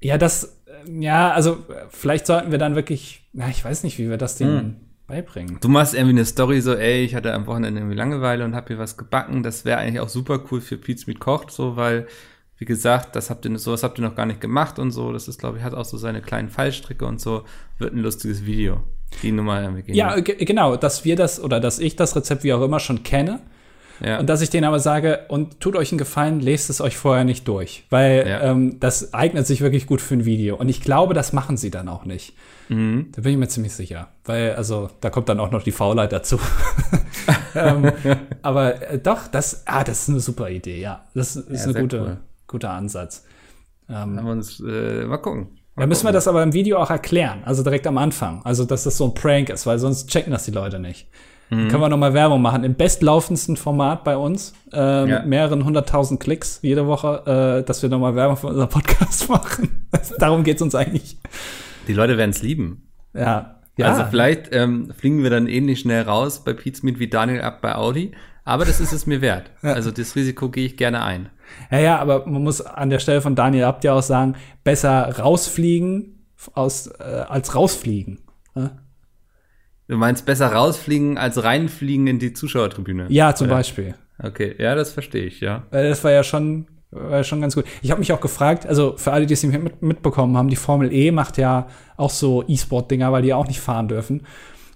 Ja, das, ja, also vielleicht sollten wir dann wirklich, na, ich weiß nicht, wie wir das denen beibringen. Du machst irgendwie eine Story so, ey, ich hatte am Wochenende irgendwie Langeweile und hab hier was gebacken. Das wäre eigentlich auch super cool für Pizza mit Kocht, so, weil, wie gesagt, das habt ihr, sowas habt ihr noch gar nicht gemacht und so. Das ist, glaube ich, hat auch so seine kleinen Fallstricke und so. Wird ein lustiges Video. Die Nummer irgendwie gehen. Ja, ge- genau, dass wir das oder dass ich das Rezept wie auch immer schon kenne ja. und dass ich denen aber sage, und tut euch einen Gefallen, lest es euch vorher nicht durch, weil Ja. ähm, das eignet sich wirklich gut für ein Video. Und ich glaube, das machen sie dann auch nicht. Mhm. Da bin ich mir ziemlich sicher, weil also da kommt dann auch noch die Faulheit dazu. ähm, aber äh, doch, das, ah, das ist eine super Idee, ja. Das ist Ja, ein gute, cool. guter Ansatz. Haben wir uns, äh, mal gucken. Da müssen wir das aber im Video auch erklären, also direkt am Anfang. Also, dass das so ein Prank ist, weil sonst checken das die Leute nicht. Mhm. Können wir nochmal Werbung machen. Im bestlaufendsten Format bei uns, äh, Ja. mit mehreren hunderttausend Klicks jede Woche, äh, dass wir nochmal Werbung für unseren Podcast machen. Darum geht's uns eigentlich. Die Leute werden es lieben. Ja. Ja, Also vielleicht ähm, fliegen wir dann ähnlich schnell raus bei Pizmeet wie Daniel ab bei Audi. Aber das ist es mir wert. Also das Risiko gehe ich gerne ein. ja, ja, aber man muss an der Stelle von Daniel Abt ja auch sagen, besser rausfliegen aus, äh, als rausfliegen. Ne? Du meinst besser rausfliegen als reinfliegen in die Zuschauertribüne? Ja, zum Oder? Beispiel. Okay, ja, das verstehe ich, ja. Weil das war ja schon, war ja schon ganz gut. Ich habe mich auch gefragt, also für alle, die es nicht mit, mitbekommen haben, die Formel E macht ja auch so E-Sport-Dinger, weil die ja auch nicht fahren dürfen.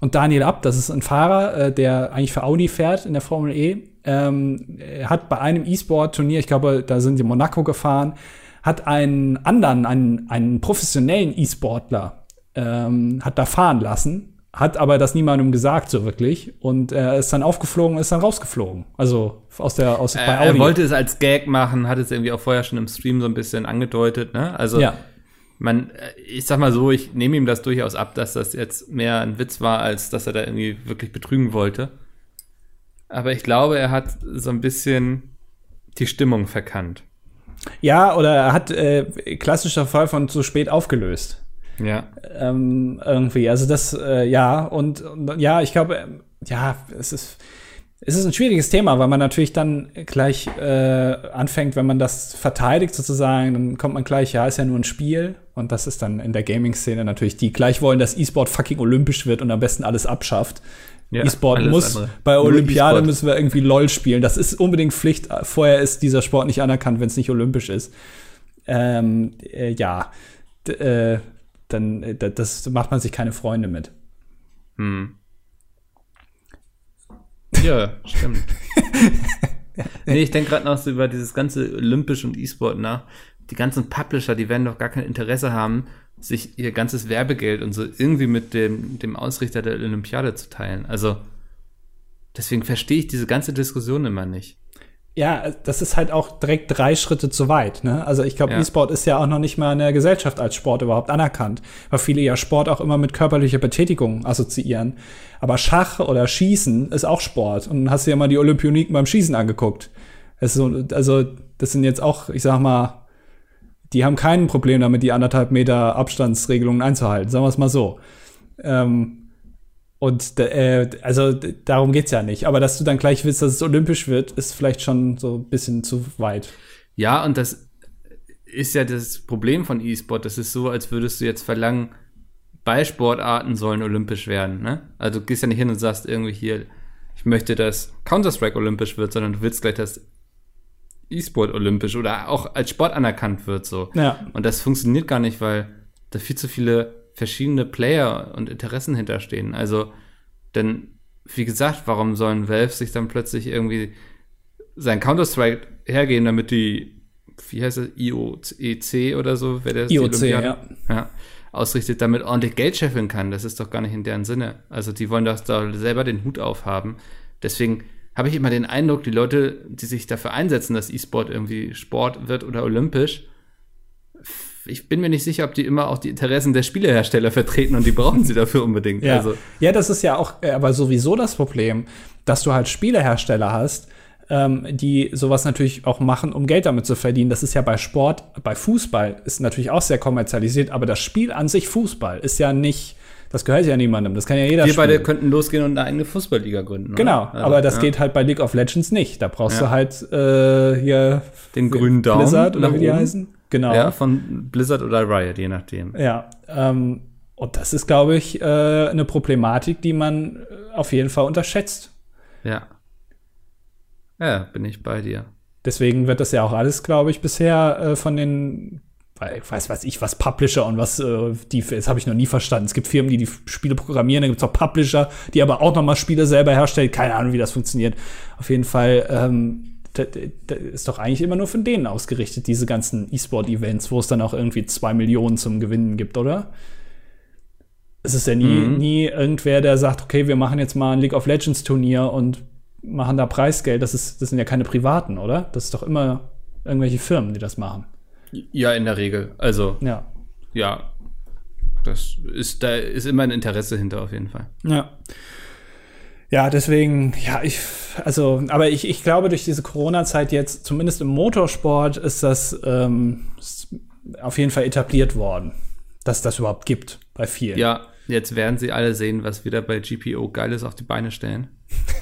Und Daniel Abt, das ist ein Fahrer, äh, der eigentlich für Audi fährt in der Formel E, ähm, hat bei einem E-Sport-Turnier, ich glaube, da sind sie in Monaco gefahren, hat einen anderen, einen, einen professionellen E-Sportler, ähm, hat da fahren lassen, hat aber das niemandem gesagt so wirklich und er ist dann aufgeflogen, ist dann rausgeflogen. Also aus der aus Äh, bei er Audi. wollte es als Gag machen, hat es irgendwie auch vorher schon im Stream so ein bisschen angedeutet, ne? Also ja. man, äh, ich sag mal so, ich nehme ihm das durchaus ab, dass das jetzt mehr ein Witz war, als dass er da irgendwie wirklich betrügen wollte. Aber ich glaube, er hat so ein bisschen die Stimmung verkannt. Ja, oder er hat äh, klassischer Fall von zu spät aufgelöst. Ja. Ähm, irgendwie. Also das, äh, ja, und, und ja, ich glaube, ähm, ja, es ist. Es ist ein schwieriges Thema, weil man natürlich dann gleich äh, anfängt, wenn man das verteidigt sozusagen, dann kommt man gleich, ja, ist ja nur ein Spiel. Und das ist dann in der Gaming-Szene natürlich, die gleich wollen, dass E-Sport fucking olympisch wird und am besten alles abschafft. Ja, E-Sport muss, andere. bei Olympiade e müssen wir irgendwie LOL spielen. Das ist unbedingt Pflicht. Vorher ist dieser Sport nicht anerkannt, wenn es nicht olympisch ist. Ähm, äh, ja, D äh, dann äh, das macht man sich keine Freunde mit. Hm. Ja, stimmt. nee, ich denke gerade noch so über dieses ganze Olympisch und E-Sport nach. Die ganzen Publisher, die werden doch gar kein Interesse haben, sich ihr ganzes Werbegeld und so irgendwie mit dem, dem Ausrichter der Olympiade zu teilen. Also deswegen verstehe ich diese ganze Diskussion immer nicht. Ja, das ist halt auch direkt drei Schritte zu weit. Ne? Also ich glaube, ja. E-Sport ist ja auch noch nicht mal in der Gesellschaft als Sport überhaupt anerkannt, weil viele ja Sport auch immer mit körperlicher Betätigung assoziieren. Aber Schach oder Schießen ist auch Sport. Und hast dir ja mal die Olympioniken beim Schießen angeguckt. Also, also das sind jetzt auch, ich sag mal, die haben kein Problem damit, die anderthalb Meter Abstandsregelungen einzuhalten. Sagen wir es mal so. Ähm, und äh, also darum geht's ja nicht. Aber dass du dann gleich willst, dass es olympisch wird, ist vielleicht schon so ein bisschen zu weit. Ja, und das ist ja das Problem von E-Sport. Das ist so, als würdest du jetzt verlangen, Ballsportarten sollen olympisch werden. Ne? Also du gehst ja nicht hin und sagst irgendwie hier, ich möchte, dass Counter-Strike olympisch wird, sondern du willst gleich, dass E-Sport olympisch oder auch als Sport anerkannt wird. So. Ja. Und das funktioniert gar nicht, weil da viel zu viele verschiedene Player und Interessen hinterstehen. Also, denn, wie gesagt, warum sollen Valve sich dann plötzlich irgendwie sein Counter-Strike hergehen, damit die, wie heißt es, IOEC oder so, wer der IOC, ja. ja. ausrichtet, damit ordentlich Geld scheffeln kann. Das ist doch gar nicht in deren Sinne. Also, die wollen doch da selber den Hut aufhaben. Deswegen habe ich immer den Eindruck, die Leute, die sich dafür einsetzen, dass E-Sport irgendwie Sport wird oder olympisch, ich bin mir nicht sicher, ob die immer auch die Interessen der Spielehersteller vertreten und die brauchen sie dafür unbedingt. Ja. Also. ja, das ist ja auch äh, aber sowieso das Problem, dass du halt Spielehersteller hast, ähm, die sowas natürlich auch machen, um Geld damit zu verdienen. Das ist ja bei Sport, bei Fußball ist natürlich auch sehr kommerzialisiert, aber das Spiel an sich Fußball ist ja nicht das gehört ja niemandem. Das kann ja jeder Wir spielen. beide könnten losgehen und eine eigene Fußballliga gründen. Oder? Genau, also, aber das ja. geht halt bei League of Legends nicht. Da brauchst ja. du halt äh, hier den grünen Daumen Blizzard oder wie die heißen. Genau. Ja, von Blizzard oder Riot, je nachdem. Ja, ähm, und das ist, glaube ich, äh, eine Problematik, die man äh, auf jeden Fall unterschätzt. Ja. Ja, bin ich bei dir. Deswegen wird das ja auch alles, glaube ich, bisher äh, von den, ich weiß, weiß ich, was Publisher und was äh, die, das habe ich noch nie verstanden. Es gibt Firmen, die die Spiele programmieren, dann gibt es auch Publisher, die aber auch noch mal Spiele selber herstellen. Keine Ahnung, wie das funktioniert. Auf jeden Fall ähm, das, das ist doch eigentlich immer nur von denen ausgerichtet, diese ganzen E-Sport-Events, wo es dann auch irgendwie zwei Millionen zum Gewinnen gibt, oder? Es ist ja nie, mhm. nie irgendwer, der sagt, okay, wir machen jetzt mal ein League of Legends Turnier und machen da Preisgeld. Das, ist, das sind ja keine Privaten, oder? Das ist doch immer irgendwelche Firmen, die das machen. Ja, in der Regel. Also, ja. Ja. Das ist, da ist immer ein Interesse hinter auf jeden Fall. Ja. Ja, deswegen, ja, ich, also, aber ich, ich glaube, durch diese Corona-Zeit jetzt, zumindest im Motorsport, ist das ähm, ist auf jeden Fall etabliert worden, dass das überhaupt gibt bei vielen. Ja, jetzt werden sie alle sehen, was wieder bei GPO Geiles auf die Beine stellen.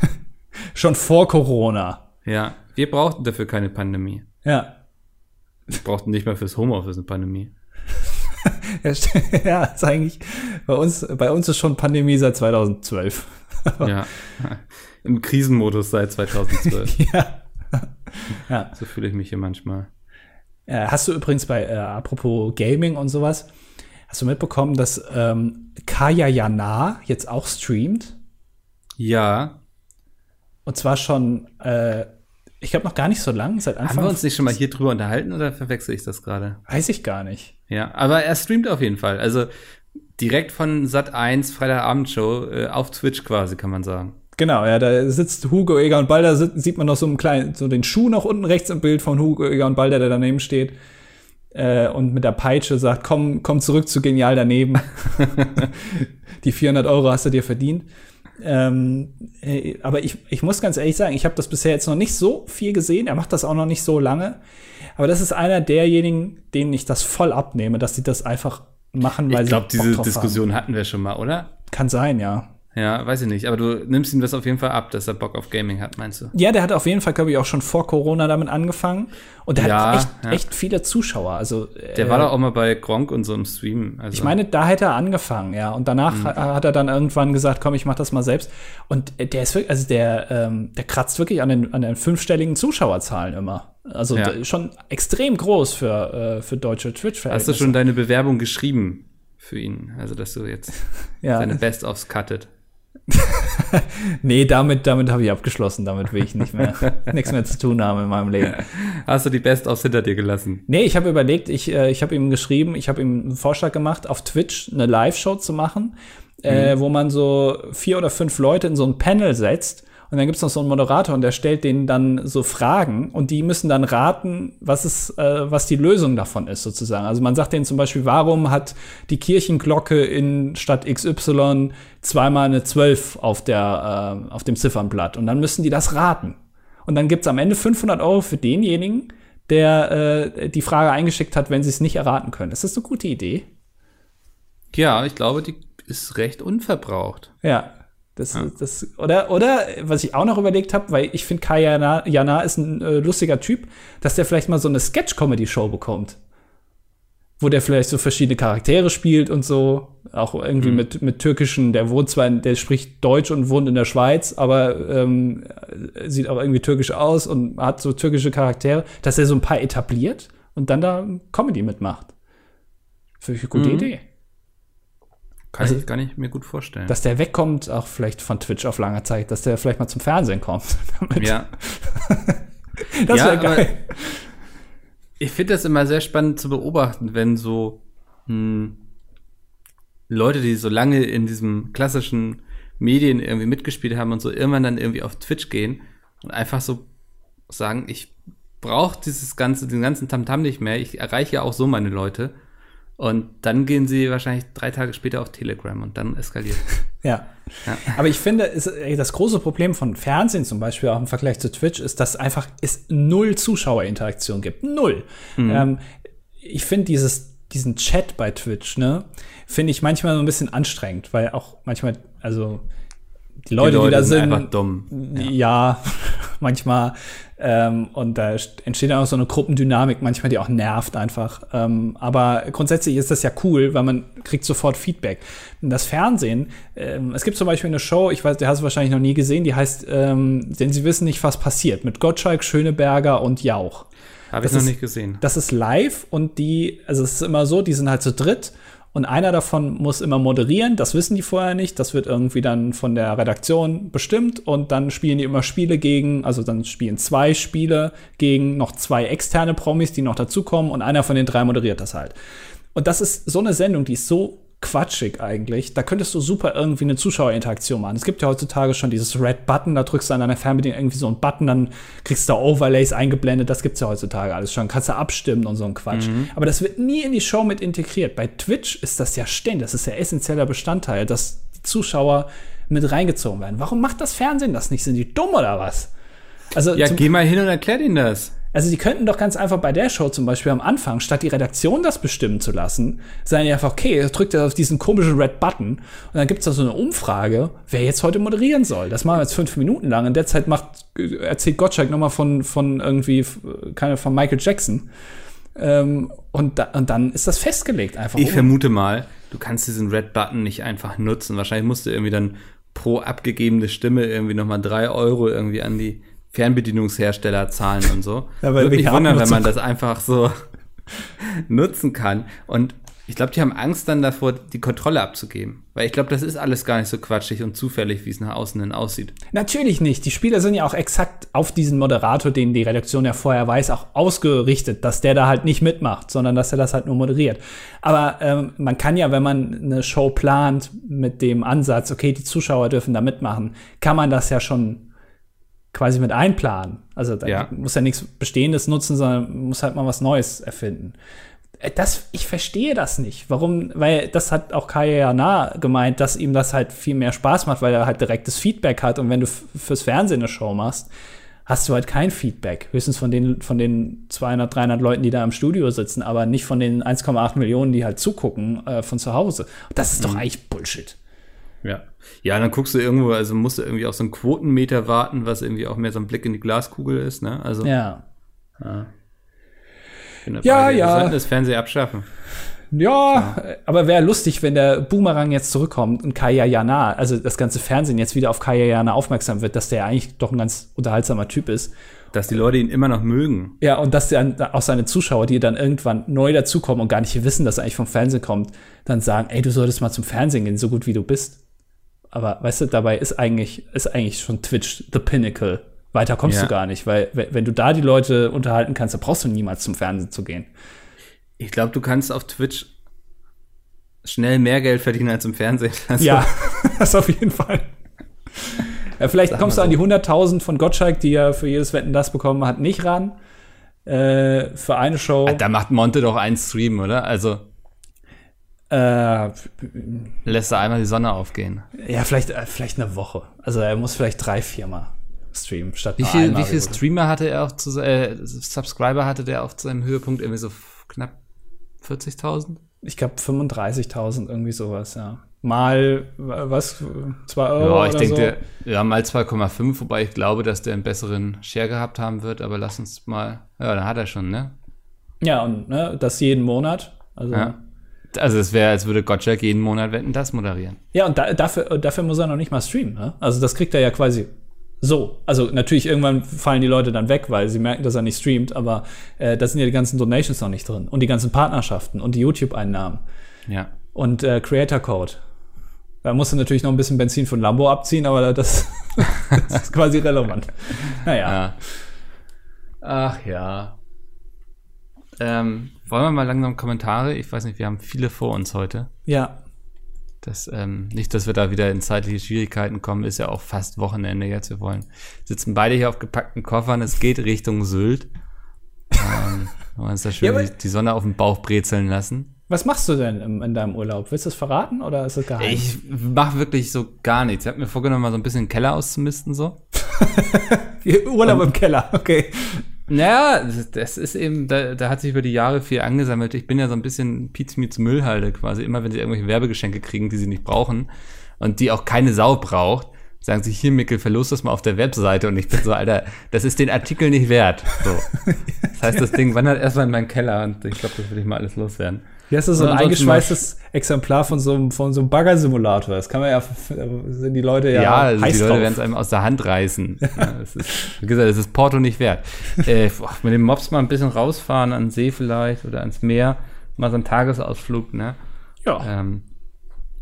Schon vor Corona. Ja, wir brauchten dafür keine Pandemie. Ja. Brauchten nicht mal fürs Homeoffice eine Pandemie. ja, ist eigentlich, bei uns, bei uns ist schon Pandemie seit 2012. ja, im Krisenmodus seit 2012. ja. ja. So fühle ich mich hier manchmal. Äh, hast du übrigens bei, äh, apropos Gaming und sowas, hast du mitbekommen, dass ähm, Kaya Jana jetzt auch streamt? Ja. Und zwar schon, äh, ich glaube noch gar nicht so lang, seit Anfang. Haben wir uns nicht schon mal hier drüber unterhalten oder verwechsel ich das gerade? Weiß ich gar nicht. Ja, aber er streamt auf jeden Fall. Also direkt von Sat 1 Freitagabendshow äh, auf Twitch quasi, kann man sagen. Genau, ja, da sitzt Hugo Eger und Balder, sieht man noch so einen kleinen, so den Schuh noch unten rechts im Bild von Hugo Eger und Balder, der daneben steht. Äh, und mit der Peitsche sagt, komm, komm zurück zu genial daneben. Die 400 Euro hast du dir verdient. Ähm, äh, aber ich, ich muss ganz ehrlich sagen, ich habe das bisher jetzt noch nicht so viel gesehen. Er macht das auch noch nicht so lange. Aber das ist einer derjenigen, denen ich das voll abnehme, dass sie das einfach machen, weil ich glaube, sie. Ich glaube, diese Diskussion haben. hatten wir schon mal, oder? Kann sein, ja. Ja, weiß ich nicht. Aber du nimmst ihm das auf jeden Fall ab, dass er Bock auf Gaming hat, meinst du? Ja, der hat auf jeden Fall, glaube ich, auch schon vor Corona damit angefangen. Und der ja, hat echt, ja. echt viele Zuschauer. Also, der äh, war doch auch mal bei Gronk und so im Stream. Also. Ich meine, da hätte er angefangen, ja. Und danach mhm. hat er dann irgendwann gesagt, komm, ich mach das mal selbst. Und der ist wirklich, also der, ähm, der kratzt wirklich an den, an den fünfstelligen Zuschauerzahlen immer. Also ja. schon extrem groß für, äh, für deutsche Twitch-Fans. Hast du schon deine Bewerbung geschrieben für ihn? Also, dass du jetzt ja. seine Best-ofs cuttet. nee, damit, damit habe ich abgeschlossen. Damit will ich nicht mehr nichts mehr zu tun haben in meinem Leben. Hast du die Best-ofs hinter dir gelassen? Nee, ich habe überlegt, ich, äh, ich habe ihm geschrieben, ich habe ihm einen Vorschlag gemacht, auf Twitch eine Live-Show zu machen, äh, mhm. äh, wo man so vier oder fünf Leute in so ein Panel setzt und dann gibt's noch so einen Moderator und der stellt denen dann so Fragen und die müssen dann raten, was ist, äh, was die Lösung davon ist, sozusagen. Also man sagt denen zum Beispiel, warum hat die Kirchenglocke in Stadt XY zweimal eine 12 auf, der, äh, auf dem Ziffernblatt? Und dann müssen die das raten. Und dann gibt's am Ende 500 Euro für denjenigen, der äh, die Frage eingeschickt hat, wenn sie es nicht erraten können. Ist das eine gute Idee? Ja, ich glaube, die ist recht unverbraucht. Ja, das, ja. das, oder, oder, was ich auch noch überlegt habe, weil ich finde, Kai Jana, Jana ist ein äh, lustiger Typ, dass der vielleicht mal so eine Sketch-Comedy-Show bekommt. Wo der vielleicht so verschiedene Charaktere spielt und so. Auch irgendwie mhm. mit, mit türkischen, der wohnt zwar, der spricht Deutsch und wohnt in der Schweiz, aber ähm, sieht auch irgendwie türkisch aus und hat so türkische Charaktere, dass er so ein paar etabliert und dann da Comedy mitmacht. Finde ich eine gute mhm. Idee. Kann, also, ich, kann ich mir gut vorstellen. Dass der wegkommt, auch vielleicht von Twitch auf lange Zeit, dass der vielleicht mal zum Fernsehen kommt. ja. das ja, wäre geil. Ich finde das immer sehr spannend zu beobachten, wenn so hm, Leute, die so lange in diesem klassischen Medien irgendwie mitgespielt haben und so irgendwann dann irgendwie auf Twitch gehen und einfach so sagen, ich brauche dieses ganze, den ganzen Tamtam -Tam nicht mehr, ich erreiche ja auch so meine Leute und dann gehen sie wahrscheinlich drei Tage später auf Telegram und dann eskaliert. ja. ja. Aber ich finde, ist, das große Problem von Fernsehen zum Beispiel auch im Vergleich zu Twitch ist, dass einfach es null Zuschauerinteraktion gibt. Null. Mhm. Ähm, ich finde dieses, diesen Chat bei Twitch, ne, finde ich manchmal so ein bisschen anstrengend, weil auch manchmal, also die Leute, die, Leute die da sind, sind dumm. Ja, ja manchmal ähm, und da entsteht dann auch so eine Gruppendynamik, manchmal die auch nervt einfach. Ähm, aber grundsätzlich ist das ja cool, weil man kriegt sofort Feedback. Das Fernsehen, ähm, es gibt zum Beispiel eine Show, ich weiß, die hast du wahrscheinlich noch nie gesehen, die heißt, ähm, denn sie wissen nicht, was passiert, mit Gottschalk, Schöneberger und Jauch. Habe ich noch nicht gesehen. Das ist live und die, also es ist immer so, die sind halt zu dritt und einer davon muss immer moderieren, das wissen die vorher nicht, das wird irgendwie dann von der Redaktion bestimmt und dann spielen die immer Spiele gegen, also dann spielen zwei Spiele gegen noch zwei externe Promis, die noch dazukommen und einer von den drei moderiert das halt. Und das ist so eine Sendung, die ist so quatschig eigentlich. Da könntest du super irgendwie eine Zuschauerinteraktion machen. Es gibt ja heutzutage schon dieses Red Button, da drückst du an deiner Fernbedienung irgendwie so einen Button, dann kriegst du Overlays eingeblendet. Das gibt's ja heutzutage alles schon. Kannst du abstimmen und so ein Quatsch. Mhm. Aber das wird nie in die Show mit integriert. Bei Twitch ist das ja ständig. Das ist ja essentieller Bestandteil, dass die Zuschauer mit reingezogen werden. Warum macht das Fernsehen das nicht? Sind die dumm oder was? Also ja, geh mal hin und erklär ihnen das. Also die könnten doch ganz einfach bei der Show zum Beispiel am Anfang, statt die Redaktion das bestimmen zu lassen, sagen die einfach, okay, drückt er auf diesen komischen Red Button und dann gibt's da so eine Umfrage, wer jetzt heute moderieren soll. Das machen wir jetzt fünf Minuten lang. In der Zeit macht, erzählt Gottschalk nochmal von, von irgendwie, keine, von Michael Jackson. Ähm, und, da, und dann ist das festgelegt einfach. Ich vermute mal, du kannst diesen Red Button nicht einfach nutzen. Wahrscheinlich musst du irgendwie dann pro abgegebene Stimme irgendwie nochmal drei Euro irgendwie an die Fernbedienungshersteller zahlen und so. Ja, Würde mich wundern, wenn man das einfach so nutzen kann. Und ich glaube, die haben Angst dann davor, die Kontrolle abzugeben. Weil ich glaube, das ist alles gar nicht so quatschig und zufällig, wie es nach außen hin aussieht. Natürlich nicht. Die Spieler sind ja auch exakt auf diesen Moderator, den die Redaktion ja vorher weiß, auch ausgerichtet, dass der da halt nicht mitmacht, sondern dass er das halt nur moderiert. Aber ähm, man kann ja, wenn man eine Show plant mit dem Ansatz, okay, die Zuschauer dürfen da mitmachen, kann man das ja schon quasi mit einplanen. Also da ja. muss ja nichts Bestehendes nutzen, sondern muss halt mal was Neues erfinden. Äh, das, ich verstehe das nicht. Warum? Weil das hat auch Kaya Jana gemeint, dass ihm das halt viel mehr Spaß macht, weil er halt direktes Feedback hat. Und wenn du fürs Fernsehen eine Show machst, hast du halt kein Feedback. Höchstens von den, von den 200, 300 Leuten, die da im Studio sitzen, aber nicht von den 1,8 Millionen, die halt zugucken äh, von zu Hause. Das ist doch mhm. eigentlich Bullshit. Ja. Ja, dann guckst du irgendwo, also musst du irgendwie auf so einen Quotenmeter warten, was irgendwie auch mehr so ein Blick in die Glaskugel ist, ne? Also. Ja. ja. Ja, ja. Wir sollten das Fernsehen abschaffen. Ja, ja, aber wäre lustig, wenn der Boomerang jetzt zurückkommt und Kaya Jana, also das ganze Fernsehen jetzt wieder auf Kaya Jana aufmerksam wird, dass der eigentlich doch ein ganz unterhaltsamer Typ ist. Dass die Leute ihn immer noch mögen. Ja, und dass der auch seine Zuschauer, die dann irgendwann neu dazukommen und gar nicht wissen, dass er eigentlich vom Fernsehen kommt, dann sagen, ey, du solltest mal zum Fernsehen gehen, so gut wie du bist. Aber weißt du, dabei ist eigentlich, ist eigentlich schon Twitch the pinnacle. Weiter kommst ja. du gar nicht, weil wenn du da die Leute unterhalten kannst, dann brauchst du niemals zum Fernsehen zu gehen. Ich glaube, du kannst auf Twitch schnell mehr Geld verdienen als im Fernsehen. Also ja, das auf jeden Fall. Ja, vielleicht Sag kommst du an die 100.000 von Gottschalk, die er für jedes Wetten das bekommen hat, nicht ran. Äh, für eine Show. Da macht Monte doch einen Stream, oder? Also. Äh, lässt er einmal die Sonne aufgehen. Ja, vielleicht, äh, vielleicht eine Woche. Also er muss vielleicht drei, viermal streamen statt Wie viel, wie viel Streamer hatte er auch zu, äh, Subscriber hatte der auf seinem Höhepunkt irgendwie so knapp 40.000? Ich glaube 35.000, irgendwie sowas, ja. Mal, was, 2 Euro Ja, ich denke, so. ja, mal 2,5, wobei ich glaube, dass der einen besseren Share gehabt haben wird, aber lass uns mal, ja, dann hat er schon, ne? Ja, und ne, das jeden Monat, also. Ja. Also es wäre, als würde Gottschalk jeden Monat Wetten das moderieren. Ja, und da, dafür, dafür muss er noch nicht mal streamen. Ne? Also das kriegt er ja quasi so, also natürlich irgendwann fallen die Leute dann weg, weil sie merken, dass er nicht streamt, aber äh, da sind ja die ganzen Donations noch nicht drin und die ganzen Partnerschaften und die YouTube-Einnahmen. Ja. Und äh, Creator Code. Da musst du natürlich noch ein bisschen Benzin von Lambo abziehen, aber das, das ist quasi relevant. Naja. Ja. Ach ja. Ähm, wollen wir mal langsam Kommentare? Ich weiß nicht, wir haben viele vor uns heute. Ja. Das, ähm, nicht, dass wir da wieder in zeitliche Schwierigkeiten kommen, ist ja auch fast Wochenende jetzt. Wir wollen, sitzen beide hier auf gepackten Koffern, es geht Richtung Sylt. ähm, wollen uns da schön ja, die, die, Sonne auf dem Bauch brezeln lassen. Was machst du denn in, in deinem Urlaub? Willst du es verraten oder ist es geheim? Ich mache wirklich so gar nichts. Ich habe mir vorgenommen, mal so ein bisschen den Keller auszumisten, so. Urlaub Und, im Keller, okay. Naja, das ist eben, da, da hat sich über die Jahre viel angesammelt. Ich bin ja so ein bisschen Pizmeets Müllhalde quasi. Immer wenn sie irgendwelche Werbegeschenke kriegen, die sie nicht brauchen und die auch keine Sau braucht, sagen sie, hier Mickel, verlust das mal auf der Webseite. Und ich bin so, Alter, das ist den Artikel nicht wert. So. Das heißt, das Ding wandert erstmal in meinen Keller und ich glaube, das will ich mal alles loswerden. Hier hast du so ein eingeschweißtes Exemplar von so einem, von so einem Baggersimulator. Das kann man ja, sind die Leute ja. Ja, also die Leute werden es einem aus der Hand reißen. ja, das ist, wie gesagt, das ist Porto nicht wert. äh, mit dem Mops mal ein bisschen rausfahren, an den See vielleicht oder ans Meer. Mal so einen Tagesausflug, ne? Ja. Ähm,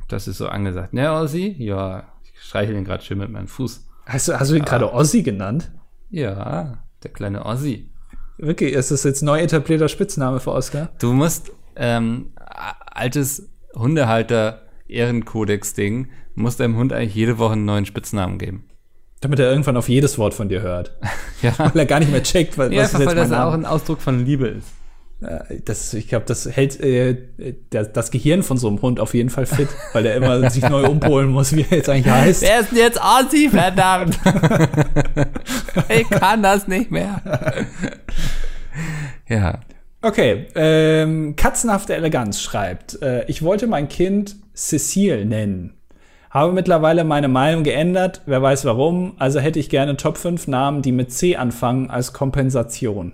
das ist so angesagt. Ne, Ossi? Ja, ich streiche den gerade schön mit meinem Fuß. Hast du, hast du ihn gerade Ossi genannt? Ja, der kleine Ossi. Wirklich, ist das jetzt neu etablierter Spitzname für Oscar? Du musst ähm, altes Hundehalter-Ehrenkodex-Ding, muss deinem Hund eigentlich jede Woche einen neuen Spitznamen geben. Damit er irgendwann auf jedes Wort von dir hört. ja. Weil er gar nicht mehr checkt, was, ja, was einfach, weil das Name? auch ein Ausdruck von Liebe ist. Das, ich glaube, das hält äh, der, das Gehirn von so einem Hund auf jeden Fall fit, weil der immer sich neu umpolen muss, wie er jetzt eigentlich heißt. Wer ist denn jetzt Ossi, verdammt? ich kann das nicht mehr. ja. Okay, ähm, Katzenhafte Eleganz schreibt, äh, ich wollte mein Kind Cecile nennen. Habe mittlerweile meine Meinung geändert, wer weiß warum, also hätte ich gerne Top 5 Namen, die mit C anfangen, als Kompensation.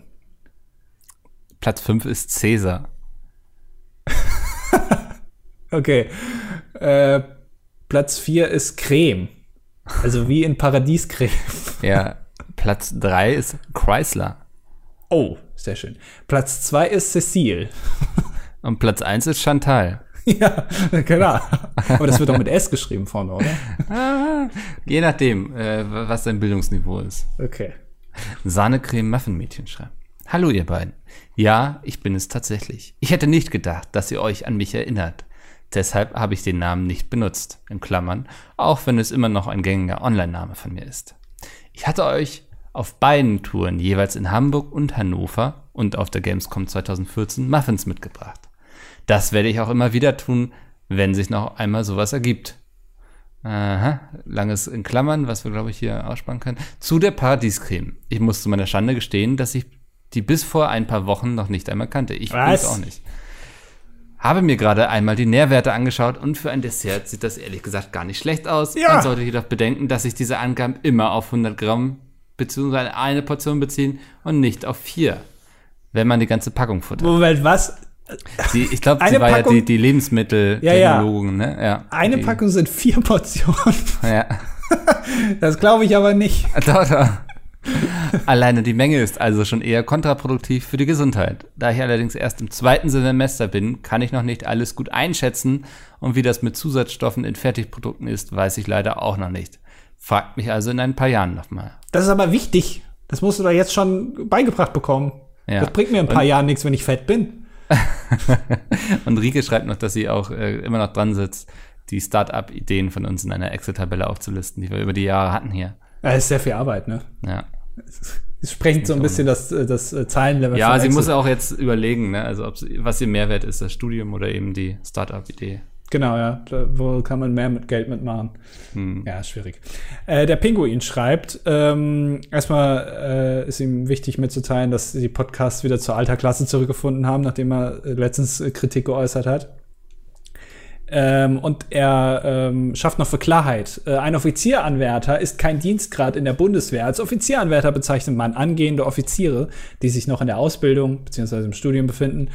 Platz 5 ist Cäsar. okay. Äh, Platz 4 ist Creme. Also wie in Paradiescreme. ja. Platz 3 ist Chrysler. Oh, sehr schön. Platz 2 ist Cecile. Und Platz 1 ist Chantal. Ja, genau. Aber das wird doch mit S geschrieben vorne, oder? Ah, je nachdem, äh, was dein Bildungsniveau ist. Okay. Sahnecreme Muffinmädchen schreibt. Hallo ihr beiden. Ja, ich bin es tatsächlich. Ich hätte nicht gedacht, dass ihr euch an mich erinnert. Deshalb habe ich den Namen nicht benutzt, in Klammern, auch wenn es immer noch ein gängiger Online-Name von mir ist. Ich hatte euch auf beiden Touren jeweils in Hamburg und Hannover und auf der Gamescom 2014 Muffins mitgebracht. Das werde ich auch immer wieder tun, wenn sich noch einmal sowas ergibt. Aha, langes in Klammern, was wir, glaube ich, hier aussparen können. Zu der Paradiescreme. Ich muss zu meiner Schande gestehen, dass ich die bis vor ein paar Wochen noch nicht einmal kannte. Ich weiß auch nicht. Habe mir gerade einmal die Nährwerte angeschaut und für ein Dessert sieht das ehrlich gesagt gar nicht schlecht aus. Ja. Man sollte jedoch bedenken, dass sich diese Angaben immer auf 100 Gramm bzw. eine Portion beziehen und nicht auf vier, wenn man die ganze Packung futtert. Moment, was? Die, ich glaube, sie war Packung, ja die, die Lebensmitteltechnologin, ja, ja. ne? Ja. Eine die, Packung sind vier Portionen. Ja. Das glaube ich aber nicht. Doch, doch. Alleine die Menge ist also schon eher kontraproduktiv für die Gesundheit. Da ich allerdings erst im zweiten Semester bin, kann ich noch nicht alles gut einschätzen und wie das mit Zusatzstoffen in Fertigprodukten ist, weiß ich leider auch noch nicht. Fragt mich also in ein paar Jahren nochmal. Das ist aber wichtig. Das musst du doch jetzt schon beigebracht bekommen. Ja. Das bringt mir ein paar Jahren nichts, wenn ich fett bin. und Rike schreibt noch, dass sie auch äh, immer noch dran sitzt, die Start-up-Ideen von uns in einer Excel-Tabelle aufzulisten, die wir über die Jahre hatten hier. Ja, ist sehr viel Arbeit, ne? Ja. Es sprengt so ein bisschen das, äh, das äh, Zahlenlevel. Ja, sie muss auch jetzt überlegen, ne? also was ihr Mehrwert ist, das Studium oder eben die Start-up-Idee. Genau, ja. Da, wo kann man mehr mit Geld mitmachen? Hm. Ja, schwierig. Äh, der Pinguin schreibt, ähm, erstmal äh, ist ihm wichtig mitzuteilen, dass die Podcasts wieder zur alter Klasse zurückgefunden haben, nachdem er äh, letztens äh, Kritik geäußert hat. Ähm, und er ähm, schafft noch für Klarheit. Äh, ein Offizieranwärter ist kein Dienstgrad in der Bundeswehr. Als Offizieranwärter bezeichnet man angehende Offiziere, die sich noch in der Ausbildung bzw. im Studium befinden,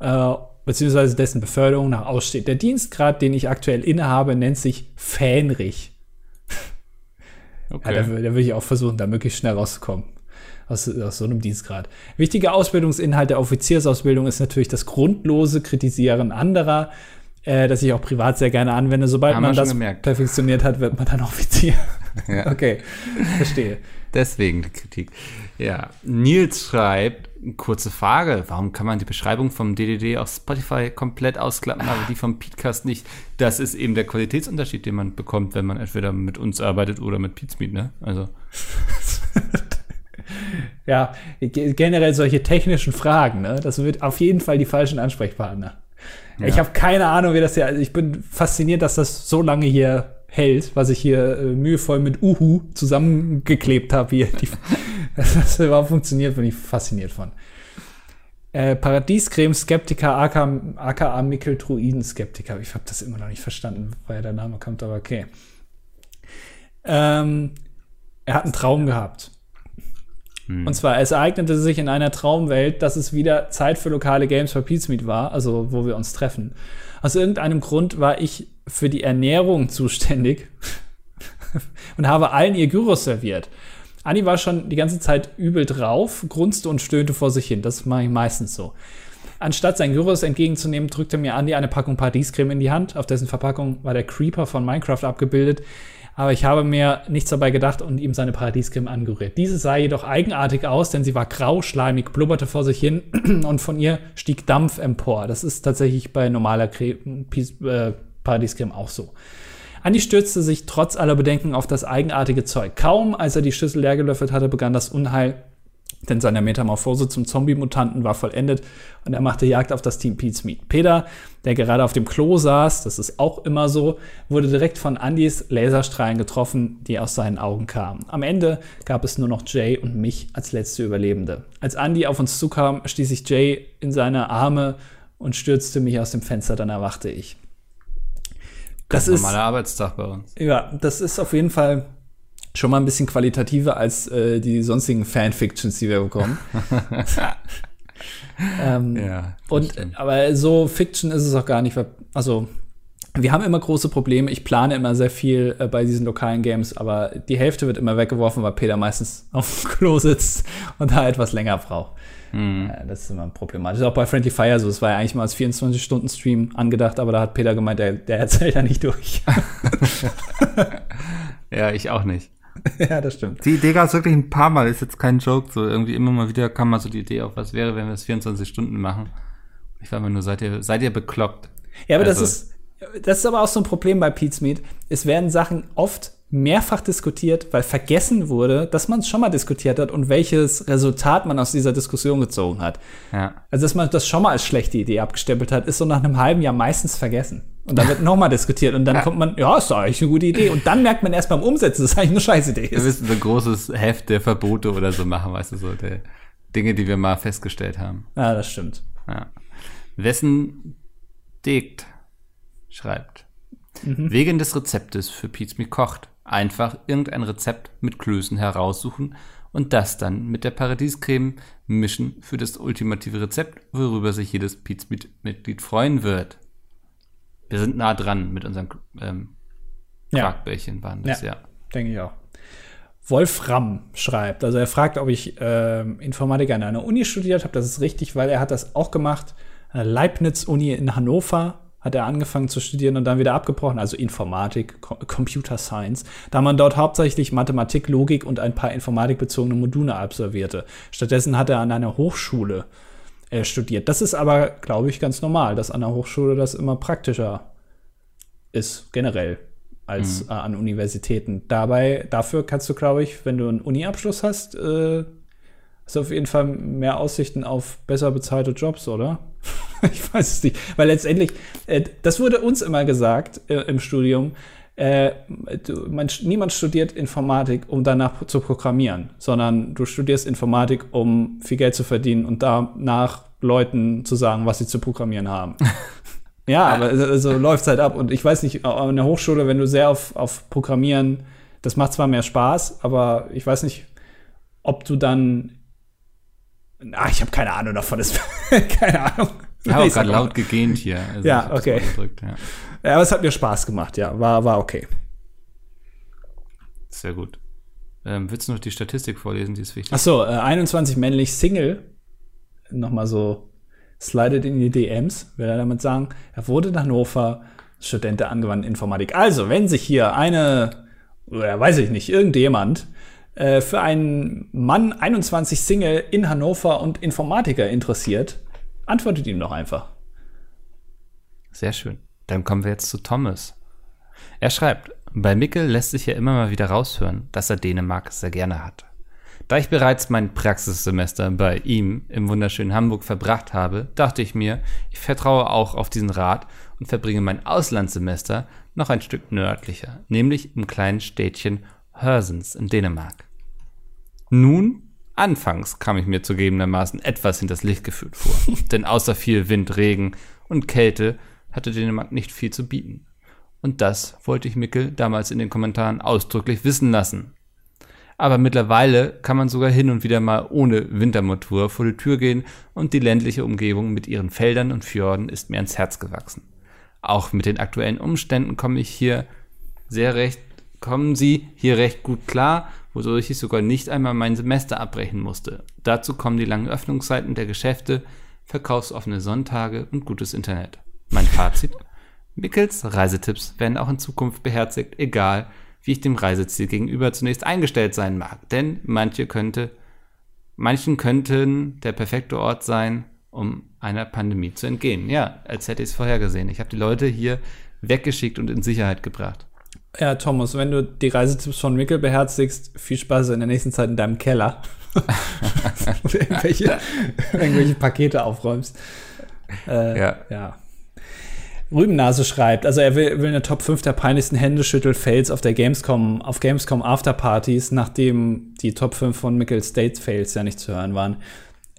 äh, bzw. dessen Beförderung nach aussteht. Der Dienstgrad, den ich aktuell innehabe, nennt sich Fähnrich. Okay. Ja, da, da würde ich auch versuchen, da möglichst schnell rauszukommen. Aus, aus, so einem Dienstgrad. Wichtiger Ausbildungsinhalt der Offiziersausbildung ist natürlich das grundlose Kritisieren anderer, äh, das ich auch privat sehr gerne anwende. Sobald Haben man das gemerkt. perfektioniert hat, wird man dann Offizier. Ja. Okay, verstehe. Deswegen die Kritik. Ja, Nils schreibt, kurze Frage, warum kann man die Beschreibung vom DDD auf Spotify komplett ausklappen, aber die vom Podcast nicht? Das ist eben der Qualitätsunterschied, den man bekommt, wenn man entweder mit uns arbeitet oder mit Pizmeet, ne? Also. ja, generell solche technischen Fragen, ne? Das wird auf jeden Fall die falschen Ansprechpartner. Ja. Ich habe keine Ahnung, wie das hier. Also ich bin fasziniert, dass das so lange hier hält, was ich hier äh, mühevoll mit Uhu zusammengeklebt habe hier. Die, das überhaupt funktioniert, bin ich fasziniert von. Äh, Paradiescreme Skeptiker, aka, aka Mikkeltruiden Skeptiker. Ich habe das immer noch nicht verstanden, woher der Name kommt, aber okay. Ähm, er hat einen Traum gehabt. Hm. Und zwar, es ereignete sich in einer Traumwelt, dass es wieder Zeit für lokale Games for Pizmeet war, also wo wir uns treffen. Aus irgendeinem Grund war ich für die Ernährung zuständig und habe allen ihr Gyros serviert. Anni war schon die ganze Zeit übel drauf, grunzte und stöhnte vor sich hin. Das mache ich meistens so. Anstatt sein Gyros entgegenzunehmen, drückte mir Andy eine Packung Paradiescreme in die Hand. Auf dessen Verpackung war der Creeper von Minecraft abgebildet aber ich habe mir nichts dabei gedacht und ihm seine Paradiescreme angerührt. Diese sah jedoch eigenartig aus, denn sie war grau, schleimig, blubberte vor sich hin und von ihr stieg Dampf empor. Das ist tatsächlich bei normaler äh, Paradiescreme auch so. Andi stürzte sich trotz aller Bedenken auf das eigenartige Zeug. Kaum als er die Schüssel leer gelöffelt hatte, begann das Unheil denn seine Metamorphose zum Zombie-Mutanten war vollendet und er machte Jagd auf das Team Pete's Meat. Peter, der gerade auf dem Klo saß, das ist auch immer so, wurde direkt von Andys Laserstrahlen getroffen, die aus seinen Augen kamen. Am Ende gab es nur noch Jay und mich als letzte Überlebende. Als Andy auf uns zukam, stieß ich Jay in seine Arme und stürzte mich aus dem Fenster, dann erwachte ich. Das, ist ein normaler Arbeitstag bei uns. Ja, das ist auf jeden Fall schon mal ein bisschen qualitativer als äh, die sonstigen Fanfictions, die wir bekommen. ähm, ja, und aber so Fiction ist es auch gar nicht. Also wir haben immer große Probleme. Ich plane immer sehr viel äh, bei diesen lokalen Games, aber die Hälfte wird immer weggeworfen, weil Peter meistens auf dem Klo sitzt und da etwas länger braucht. Mhm. Äh, das ist immer problematisch. Auch bei Friendly Fire so. Es war ja eigentlich mal als 24-Stunden-Stream angedacht, aber da hat Peter gemeint, der, der erzählt ja nicht durch. ja, ich auch nicht. ja, das stimmt. Die Idee gab es wirklich ein paar Mal, ist jetzt kein Joke. So irgendwie immer mal wieder kam mal so die Idee auf, was wäre, wenn wir es 24 Stunden machen. Ich war mir nur, seid ihr, seid ihr bekloppt? Ja, aber also, das ist, das ist aber auch so ein Problem bei Pete's Meat. Es werden Sachen oft mehrfach diskutiert, weil vergessen wurde, dass man es schon mal diskutiert hat und welches Resultat man aus dieser Diskussion gezogen hat. Ja. Also, dass man das schon mal als schlechte Idee abgestempelt hat, ist so nach einem halben Jahr meistens vergessen. Und dann wird nochmal diskutiert und dann ja. kommt man, ja, ist doch eigentlich eine gute Idee. Und dann merkt man erst beim Umsetzen, dass es eigentlich eine scheiß Idee ist. Wir müssen so ein großes Heft der Verbote oder so machen, weißt du, so der Dinge, die wir mal festgestellt haben. Ja, das stimmt. Ja. Wessen Degt schreibt. Mhm. Wegen des Rezeptes für Pizza kocht einfach irgendein Rezept mit Klößen heraussuchen und das dann mit der Paradiescreme mischen für das ultimative Rezept, worüber sich jedes Pizza-Mitglied freuen wird. Wir sind nah dran mit unserem ähm, Quarkbällchen, waren das, ja. ja. Denke ich auch. Wolfram schreibt, also er fragt, ob ich äh, Informatik an einer Uni studiert habe. Das ist richtig, weil er hat das auch gemacht. Leibniz-Uni in Hannover hat er angefangen zu studieren und dann wieder abgebrochen, also Informatik, Computer Science, da man dort hauptsächlich Mathematik, Logik und ein paar informatikbezogene Module absolvierte. Stattdessen hat er an einer Hochschule äh, studiert. Das ist aber, glaube ich, ganz normal, dass an der Hochschule das immer praktischer ist, generell, als mhm. äh, an Universitäten. Dabei, dafür kannst du, glaube ich, wenn du einen Uni-Abschluss hast, äh, hast du auf jeden Fall mehr Aussichten auf besser bezahlte Jobs, oder? ich weiß es nicht. Weil letztendlich, äh, das wurde uns immer gesagt äh, im Studium, äh, du, man, niemand studiert Informatik, um danach zu programmieren, sondern du studierst Informatik, um viel Geld zu verdienen und danach Leuten zu sagen, was sie zu programmieren haben. ja, aber so, so läuft es halt ab. Und ich weiß nicht, an der Hochschule, wenn du sehr auf, auf Programmieren, das macht zwar mehr Spaß, aber ich weiß nicht, ob du dann. Ah, ich habe keine Ahnung davon. Keine Ahnung. Ich habe gerade laut gegähnt hier. Also ja, okay. Ja. Ja, aber es hat mir Spaß gemacht, ja. War, war okay. Sehr gut. Ähm, willst du noch die Statistik vorlesen, die ist wichtig? Achso, äh, 21 männlich Single. Nochmal so slidet in die DMs, will er damit sagen. Er wurde in Hannover Student der angewandten Informatik. Also, wenn sich hier eine, oder weiß ich nicht, irgendjemand äh, für einen Mann 21 Single in Hannover und Informatiker interessiert, Antwortet ihm doch einfach. Sehr schön. Dann kommen wir jetzt zu Thomas. Er schreibt, bei Mickel lässt sich ja immer mal wieder raushören, dass er Dänemark sehr gerne hat. Da ich bereits mein Praxissemester bei ihm im wunderschönen Hamburg verbracht habe, dachte ich mir, ich vertraue auch auf diesen Rat und verbringe mein Auslandssemester noch ein Stück nördlicher, nämlich im kleinen Städtchen Hörsens in Dänemark. Nun Anfangs kam ich mir zugegebenermaßen etwas hinters Licht geführt vor, denn außer viel Wind, Regen und Kälte hatte Dänemark nicht viel zu bieten. Und das wollte ich Mickel damals in den Kommentaren ausdrücklich wissen lassen. Aber mittlerweile kann man sogar hin und wieder mal ohne Wintermotor vor die Tür gehen und die ländliche Umgebung mit ihren Feldern und Fjorden ist mir ans Herz gewachsen. Auch mit den aktuellen Umständen komme ich hier sehr recht, kommen sie hier recht gut klar wodurch ich sogar nicht einmal mein Semester abbrechen musste. Dazu kommen die langen Öffnungszeiten der Geschäfte, verkaufsoffene Sonntage und gutes Internet. Mein Fazit? Mickels Reisetipps werden auch in Zukunft beherzigt, egal wie ich dem Reiseziel gegenüber zunächst eingestellt sein mag. Denn manche könnte, manchen könnten der perfekte Ort sein, um einer Pandemie zu entgehen. Ja, als hätte ich es vorhergesehen. Ich habe die Leute hier weggeschickt und in Sicherheit gebracht. Ja, Thomas, wenn du die Reisetipps von Mickel beherzigst, viel Spaß in der nächsten Zeit in deinem Keller. Oder irgendwelche, irgendwelche Pakete aufräumst. Äh, ja. ja. Rübennase schreibt, also er will, will eine Top 5 der peinlichsten Händeschüttel-Fails auf der Gamescom, auf Gamescom Afterpartys, nachdem die Top 5 von Mickel State Fails ja nicht zu hören waren.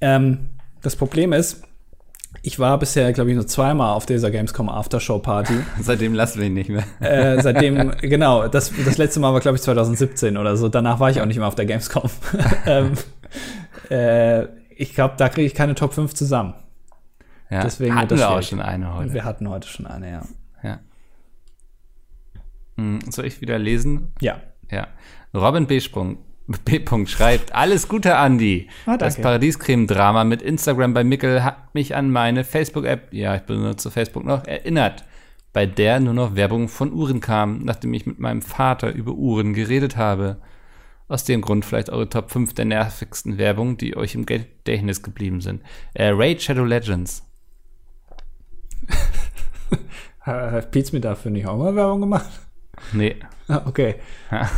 Ähm, das Problem ist, ich war bisher, glaube ich, nur zweimal auf dieser Gamescom Aftershow Party. seitdem lassen wir ihn nicht mehr. Äh, seitdem, genau. Das, das letzte Mal war, glaube ich, 2017 oder so. Danach war ich auch nicht mehr auf der Gamescom. ähm, äh, ich glaube, da kriege ich keine Top 5 zusammen. Ja, Deswegen hatten wir auch schon eine heute. Wir hatten heute schon eine, ja. ja. Hm, soll ich wieder lesen? Ja. Ja. Robin B. Sprung B. schreibt, alles Gute, Andi. Ah, das Paradiescreme-Drama mit Instagram bei Mickel hat mich an meine Facebook-App, ja, ich benutze Facebook noch, erinnert, bei der nur noch Werbung von Uhren kam, nachdem ich mit meinem Vater über Uhren geredet habe. Aus dem Grund vielleicht eure Top 5 der nervigsten Werbung, die euch im Gedächtnis geblieben sind. Äh, Raid Shadow Legends. Hat mir dafür nicht auch mal Werbung gemacht? Nee. Ah, okay. Ja.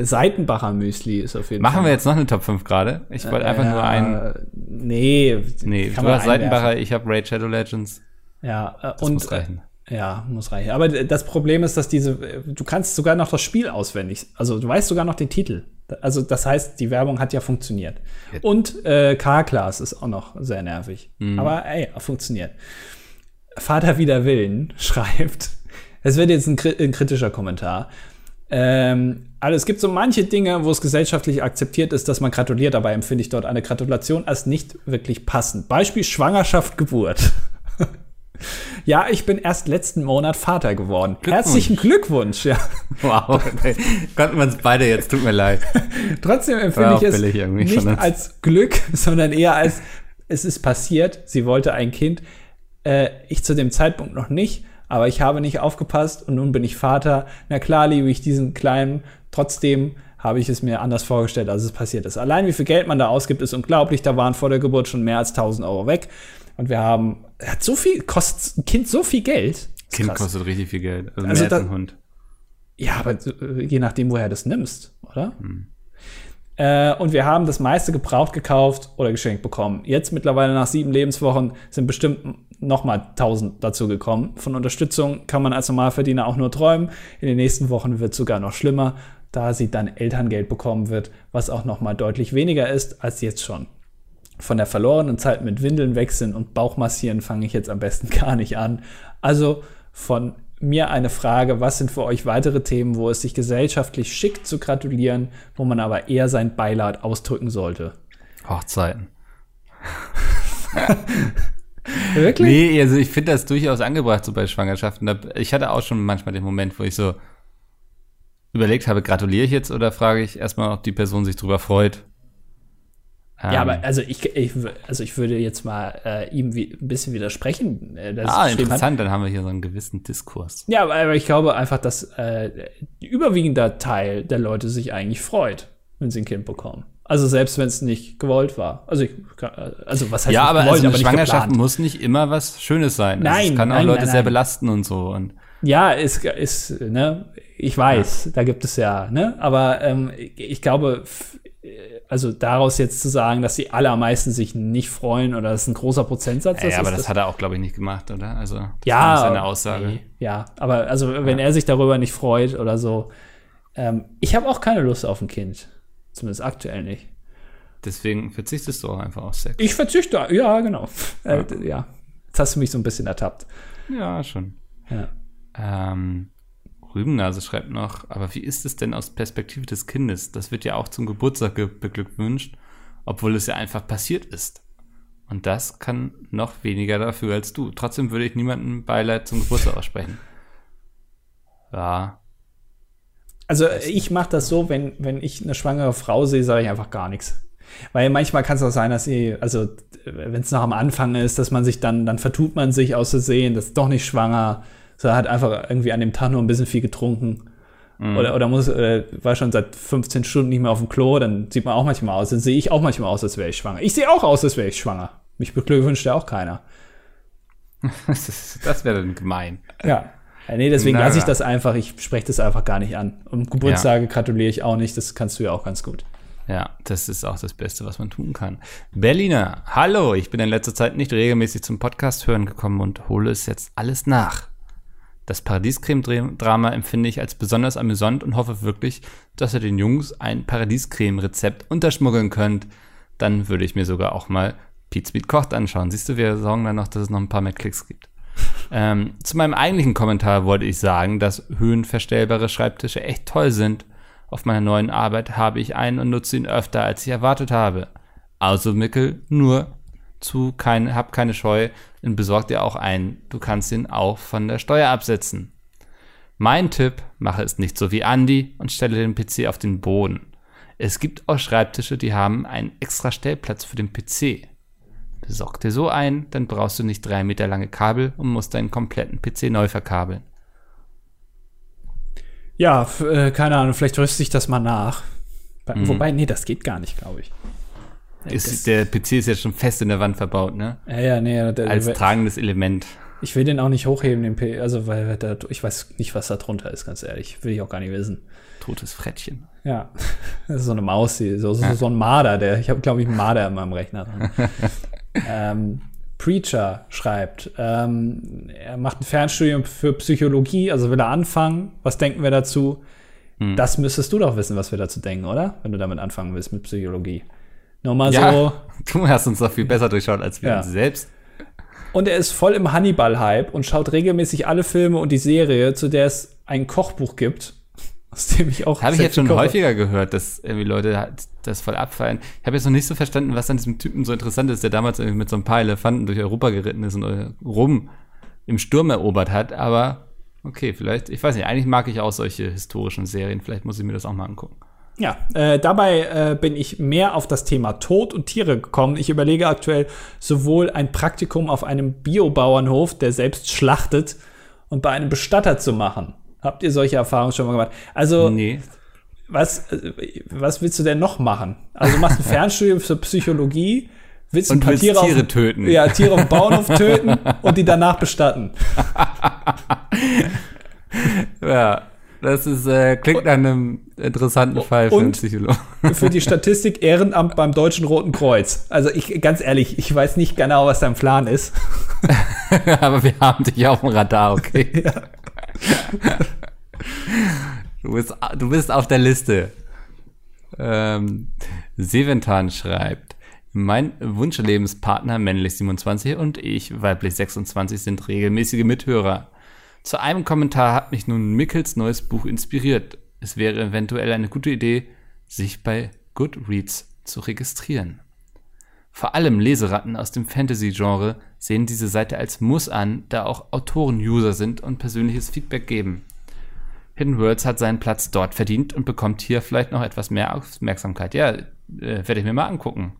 Seitenbacher Müsli ist auf jeden Machen Fall. wir jetzt noch eine Top 5 gerade? Ich wollte einfach nur ein. Äh, Nee, Nee, du hast Seitenbacher, ich habe Raid Shadow Legends. Ja, äh, Das und muss reichen. Äh, ja, muss reichen. Aber das Problem ist, dass diese, äh, du kannst sogar noch das Spiel auswendig, also du weißt sogar noch den Titel. Also das heißt, die Werbung hat ja funktioniert. Und äh, K-Class ist auch noch sehr nervig. Mhm. Aber ey, funktioniert. Vater wider Willen schreibt, es wird jetzt ein, ein kritischer Kommentar. Ähm, also es gibt so manche Dinge, wo es gesellschaftlich akzeptiert ist, dass man gratuliert, dabei empfinde ich dort eine Gratulation als nicht wirklich passend. Beispiel Schwangerschaft, Geburt. ja, ich bin erst letzten Monat Vater geworden. Herzlichen Glückwunsch, ja. Wow, konnten wir uns beide jetzt, tut mir leid. Trotzdem empfinde ich es nicht uns. als Glück, sondern eher als es ist passiert. Sie wollte ein Kind. Äh, ich zu dem Zeitpunkt noch nicht, aber ich habe nicht aufgepasst und nun bin ich Vater. Na klar liebe ich diesen Kleinen. Trotzdem habe ich es mir anders vorgestellt, als es passiert ist. Allein wie viel Geld man da ausgibt, ist unglaublich. Da waren vor der Geburt schon mehr als 1000 Euro weg. Und wir haben, hat so viel, kostet ein Kind so viel Geld. Kind krass. kostet richtig viel Geld. Also, Also mehr als ein Hund. Ja, aber äh, je nachdem, woher du das nimmst, oder? Äh, und wir haben das meiste gebraucht gekauft oder geschenkt bekommen. Jetzt mittlerweile nach sieben Lebenswochen sind bestimmt noch mal 1000 dazu gekommen. Von Unterstützung kann man als Normalverdiener auch nur träumen. In den nächsten Wochen wird es sogar noch schlimmer, da sie dann Elterngeld bekommen wird, was auch noch mal deutlich weniger ist als jetzt schon. Von der verlorenen Zeit mit Windeln wechseln und Bauchmassieren fange ich jetzt am besten gar nicht an. Also von mir eine Frage, was sind für euch weitere Themen, wo es sich gesellschaftlich schickt zu gratulieren, wo man aber eher sein Beileid ausdrücken sollte? Hochzeiten. Wirklich? Nee, also ich finde das durchaus angebracht, so bei Schwangerschaften. Ich hatte auch schon manchmal den Moment, wo ich so überlegt habe, gratuliere ich jetzt oder frage ich erstmal, ob die Person sich drüber freut. Ähm, Ja, aber also ich, ich, also ich würde jetzt mal äh, ihm wie, ein bisschen widersprechen. Äh, Ah, interessant, dann haben wir hier so einen gewissen Diskurs. Ja, aber aber ich glaube einfach, dass äh, überwiegender Teil der Leute sich eigentlich freut, wenn sie ein Kind bekommen. Also selbst wenn es nicht gewollt war. Also ich, kann- also was heißt Ja, aber gewollt, also eine nicht Schwangerschaft geplant. muss nicht immer was Schönes sein. also Nein, es kann auch nein, Leute nein, sehr nein. belasten und so. Und Ja, ist, ist, ne, ich weiß, da gibt es ja, ne, aber ähm, ich, glaube, äh, also daraus jetzt zu sagen, dass die allermeisten sich nicht freuen oder das ist ein großer Prozentsatz, ja, das aber ist das, hat er auch, glaube ich, nicht gemacht, oder? Also das ja, ist seine Aussage. nee, ja, aber also wenn er sich darüber nicht freut oder so, ähm, ich habe auch keine Lust auf ein Kind, zumindest aktuell nicht. Deswegen verzichtest du auch einfach auf Sex. Ich verzichte, ja, genau, äh, ja, jetzt hast du mich so ein bisschen ertappt. Ja, schon. Ja. Ähm, Rübennase schreibt noch, aber wie ist es denn aus Perspektive des Kindes? Das wird ja auch zum Geburtstag ge- beglückwünscht, obwohl es ja einfach passiert ist. Und das kann noch weniger dafür als du. Trotzdem würde ich niemandem Beileid zum Geburtstag aussprechen. Ja, Also ich mache das so, wenn, wenn ich eine schwangere Frau sehe, sage ich einfach gar nichts. Weil manchmal kann es auch sein, dass sie, also wenn es noch am Anfang ist, dass man sich dann, dann vertut man sich aus Versehen, das ist doch nicht schwanger, so hat einfach irgendwie an dem Tag nur ein bisschen viel getrunken. Oder, oder muss, äh, war schon seit 15 Stunden nicht mehr auf dem Klo, dann sieht man auch manchmal aus. Dann sehe ich auch manchmal aus, als wäre ich schwanger. Ich sehe auch aus, als wäre ich schwanger. Mich beglückwünscht ja auch keiner. das, wäre dann gemein. Ja. ja nee, deswegen lasse ich ja. das einfach, ich spreche das einfach gar nicht an. Und Geburtstage gratuliere ich auch nicht, das kannst du ja auch ganz gut. Ja, das ist auch das Beste, was man tun kann. Berliner, hallo, ich bin in letzter Zeit nicht regelmäßig zum Podcast hören gekommen und hole es jetzt alles nach. Das Paradiescreme-Drama empfinde ich als besonders amüsant und hoffe wirklich, dass ihr den Jungs ein Paradiescreme-Rezept unterschmuggeln könnt. Dann würde ich mir sogar auch mal Pete Speed kocht anschauen. Siehst du, wir sorgen dann noch, dass es noch ein paar mehr Klicks gibt. Ähm, zu meinem eigentlichen Kommentar wollte ich sagen, dass höhenverstellbare Schreibtische echt toll sind. Auf meiner neuen Arbeit habe ich einen und nutze ihn öfter, als ich erwartet habe. Also Mickel, nur zu kein, hab keine Scheu und besorg dir auch einen. Du kannst ihn auch von der Steuer absetzen. Mein Tipp, mache es nicht so wie Andy und stelle den PC auf den Boden. Es gibt auch Schreibtische, die haben einen extra Stellplatz für den PC. Besorg dir so einen, dann brauchst du nicht drei Meter lange Kabel und musst deinen kompletten PC neu verkabeln. Ja, äh, keine Ahnung, vielleicht rüste ich das mal nach. Mhm. Wobei, nee, das geht gar nicht, glaube ich. Ja, Ist, der PC ist jetzt schon fest in der Wand verbaut, ne? ja, ja, nee, der, Als tragendes Element. Ich will den auch nicht hochheben, den P also weil da, ich weiß nicht, was da drunter ist, ganz ehrlich. Will ich auch gar nicht wissen. Totes Frettchen. Ja, das ist so eine Maus, die, so, so, so ein Marder, der, ich habe, glaube ich, einen Marder in meinem Rechner drin. ähm, Preacher schreibt, ähm, er macht ein Fernstudium für Psychologie, also will er anfangen. Was denken wir dazu? Hm. Das müsstest du doch wissen, was wir dazu denken, oder? Wenn du damit anfangen willst mit Psychologie. Nur mal ja, so. Du hast uns doch viel besser durchschaut als wir Ja. uns selbst. Und er ist voll im Hannibal-Hype und schaut regelmäßig alle Filme und die Serie, zu der es ein Kochbuch gibt, aus dem ich auch. Habe ich jetzt schon koche. häufiger gehört, dass irgendwie Leute halt das voll abfallen. Ich habe jetzt noch nicht so verstanden, was an diesem Typen so interessant ist, der damals irgendwie mit so ein paar Elefanten durch Europa geritten ist und äh, Rom im Sturm erobert hat. Aber okay, vielleicht, ich weiß nicht, eigentlich mag ich auch solche historischen Serien. Vielleicht muss ich mir das auch mal angucken. Ja, äh, dabei äh, bin ich mehr auf das Thema Tod und Tiere gekommen. Ich überlege aktuell sowohl ein Praktikum auf einem Biobauernhof, der selbst schlachtet, und bei einem Bestatter zu machen. Habt ihr solche Erfahrungen schon mal gemacht? Also, Nee. was, was willst du denn noch machen? Also, du machst ein Fernstudium für Psychologie, willst ein Und paar willst Tiere, Tiere auf, töten. Ja, Tiere auf dem Bauernhof töten und die danach bestatten. Ja, das ist, äh, klingt nach einem interessanten Fall für einen und- Psychologen. für die Statistik Ehrenamt beim Deutschen Roten Kreuz. Also ich ganz ehrlich, ich weiß nicht genau, was dein Plan ist. Aber wir haben dich auf dem Radar, okay? Du, bist, du bist auf der Liste. Ähm, Seventan schreibt, mein Wunschlebenspartner, männlich 27 und ich, weiblich 26, sind regelmäßige Mithörer. Zu einem Kommentar hat mich nun Mickels neues Buch inspiriert. Es wäre eventuell eine gute Idee, sich bei Goodreads zu registrieren. Vor allem Leseratten aus dem Fantasy-Genre sehen diese Seite als Muss an, da auch Autoren-User sind und persönliches Feedback geben. Hidden Worlds hat seinen Platz dort verdient und bekommt hier vielleicht noch etwas mehr Aufmerksamkeit. Ja, äh, werde ich mir mal angucken.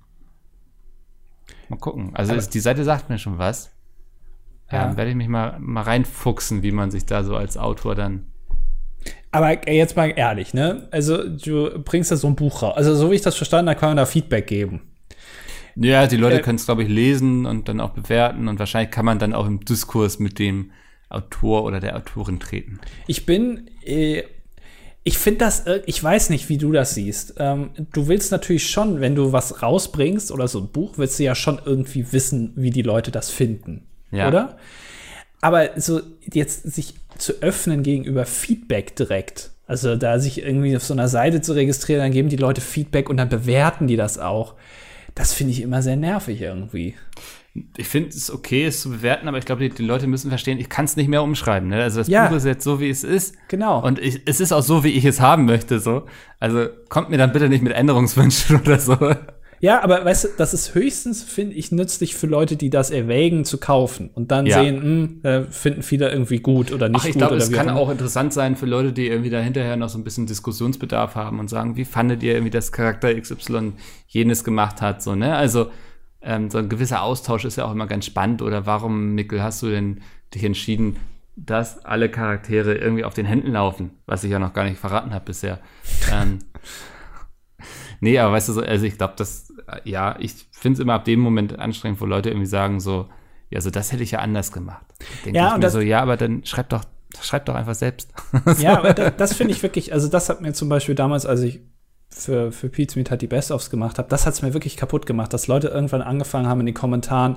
Mal gucken. Also ist, die Seite sagt mir schon was. Ja. Ähm, werde ich mich mal, mal reinfuchsen, wie man sich da so als Autor dann. Aber jetzt mal ehrlich, ne? Also du bringst da so ein Buch raus. Also so wie ich das verstanden habe, kann man da Feedback geben. Ja, die Leute Äh, können es, glaube ich, lesen und dann auch bewerten und wahrscheinlich kann man dann auch im Diskurs mit dem Autor oder der Autorin treten. Ich bin, äh, ich finde das, äh, ich weiß nicht, wie du das siehst. Ähm, du willst natürlich schon, wenn du was rausbringst oder so ein Buch, willst du ja schon irgendwie wissen, wie die Leute das finden. Ja. Oder? Aber so jetzt sich zu öffnen gegenüber Feedback direkt, also da sich irgendwie auf so einer Seite zu registrieren, dann geben die Leute Feedback und dann bewerten die das auch. Das finde ich immer sehr nervig irgendwie. Ich finde es okay, es zu bewerten, aber ich glaube, die, die Leute müssen verstehen, ich kann es nicht mehr umschreiben. Ne? Also das Ja. Buch ist jetzt so, wie es ist. Genau. Und ich, es ist auch so, wie ich es haben möchte. So. Also kommt mir dann bitte nicht mit Änderungswünschen oder so. Ja, aber weißt du, das ist höchstens, finde ich, nützlich für Leute, die das erwägen zu kaufen und dann Ja. sehen, hm, äh, finden viele irgendwie gut oder nicht Ach, ich gut glaube, oder es kann auch interessant sein für Leute, die irgendwie da hinterher noch so ein bisschen Diskussionsbedarf haben und sagen, wie fandet ihr irgendwie, dass Charakter XY jenes gemacht hat, so, ne? Also, ähm, so ein gewisser Austausch ist ja auch immer ganz spannend. Oder warum, Mikkel, hast du denn dich entschieden, dass alle Charaktere irgendwie auf den Händen laufen? Was ich ja noch gar nicht verraten habe bisher. ähm, nee, aber weißt du, so, also ich glaube, das, ja, ich finde es immer ab dem Moment anstrengend, wo Leute irgendwie sagen so, ja, so das hätte ich ja anders gemacht. Denke Ja, ich mir so, ja, aber dann schreib doch, schreib doch einfach selbst. Ja, aber das, das finde ich wirklich, also das hat mir zum Beispiel damals, als ich für, für Pete's Meet halt die Best-ofs gemacht habe, das hat es mir wirklich kaputt gemacht, dass Leute irgendwann angefangen haben in den Kommentaren,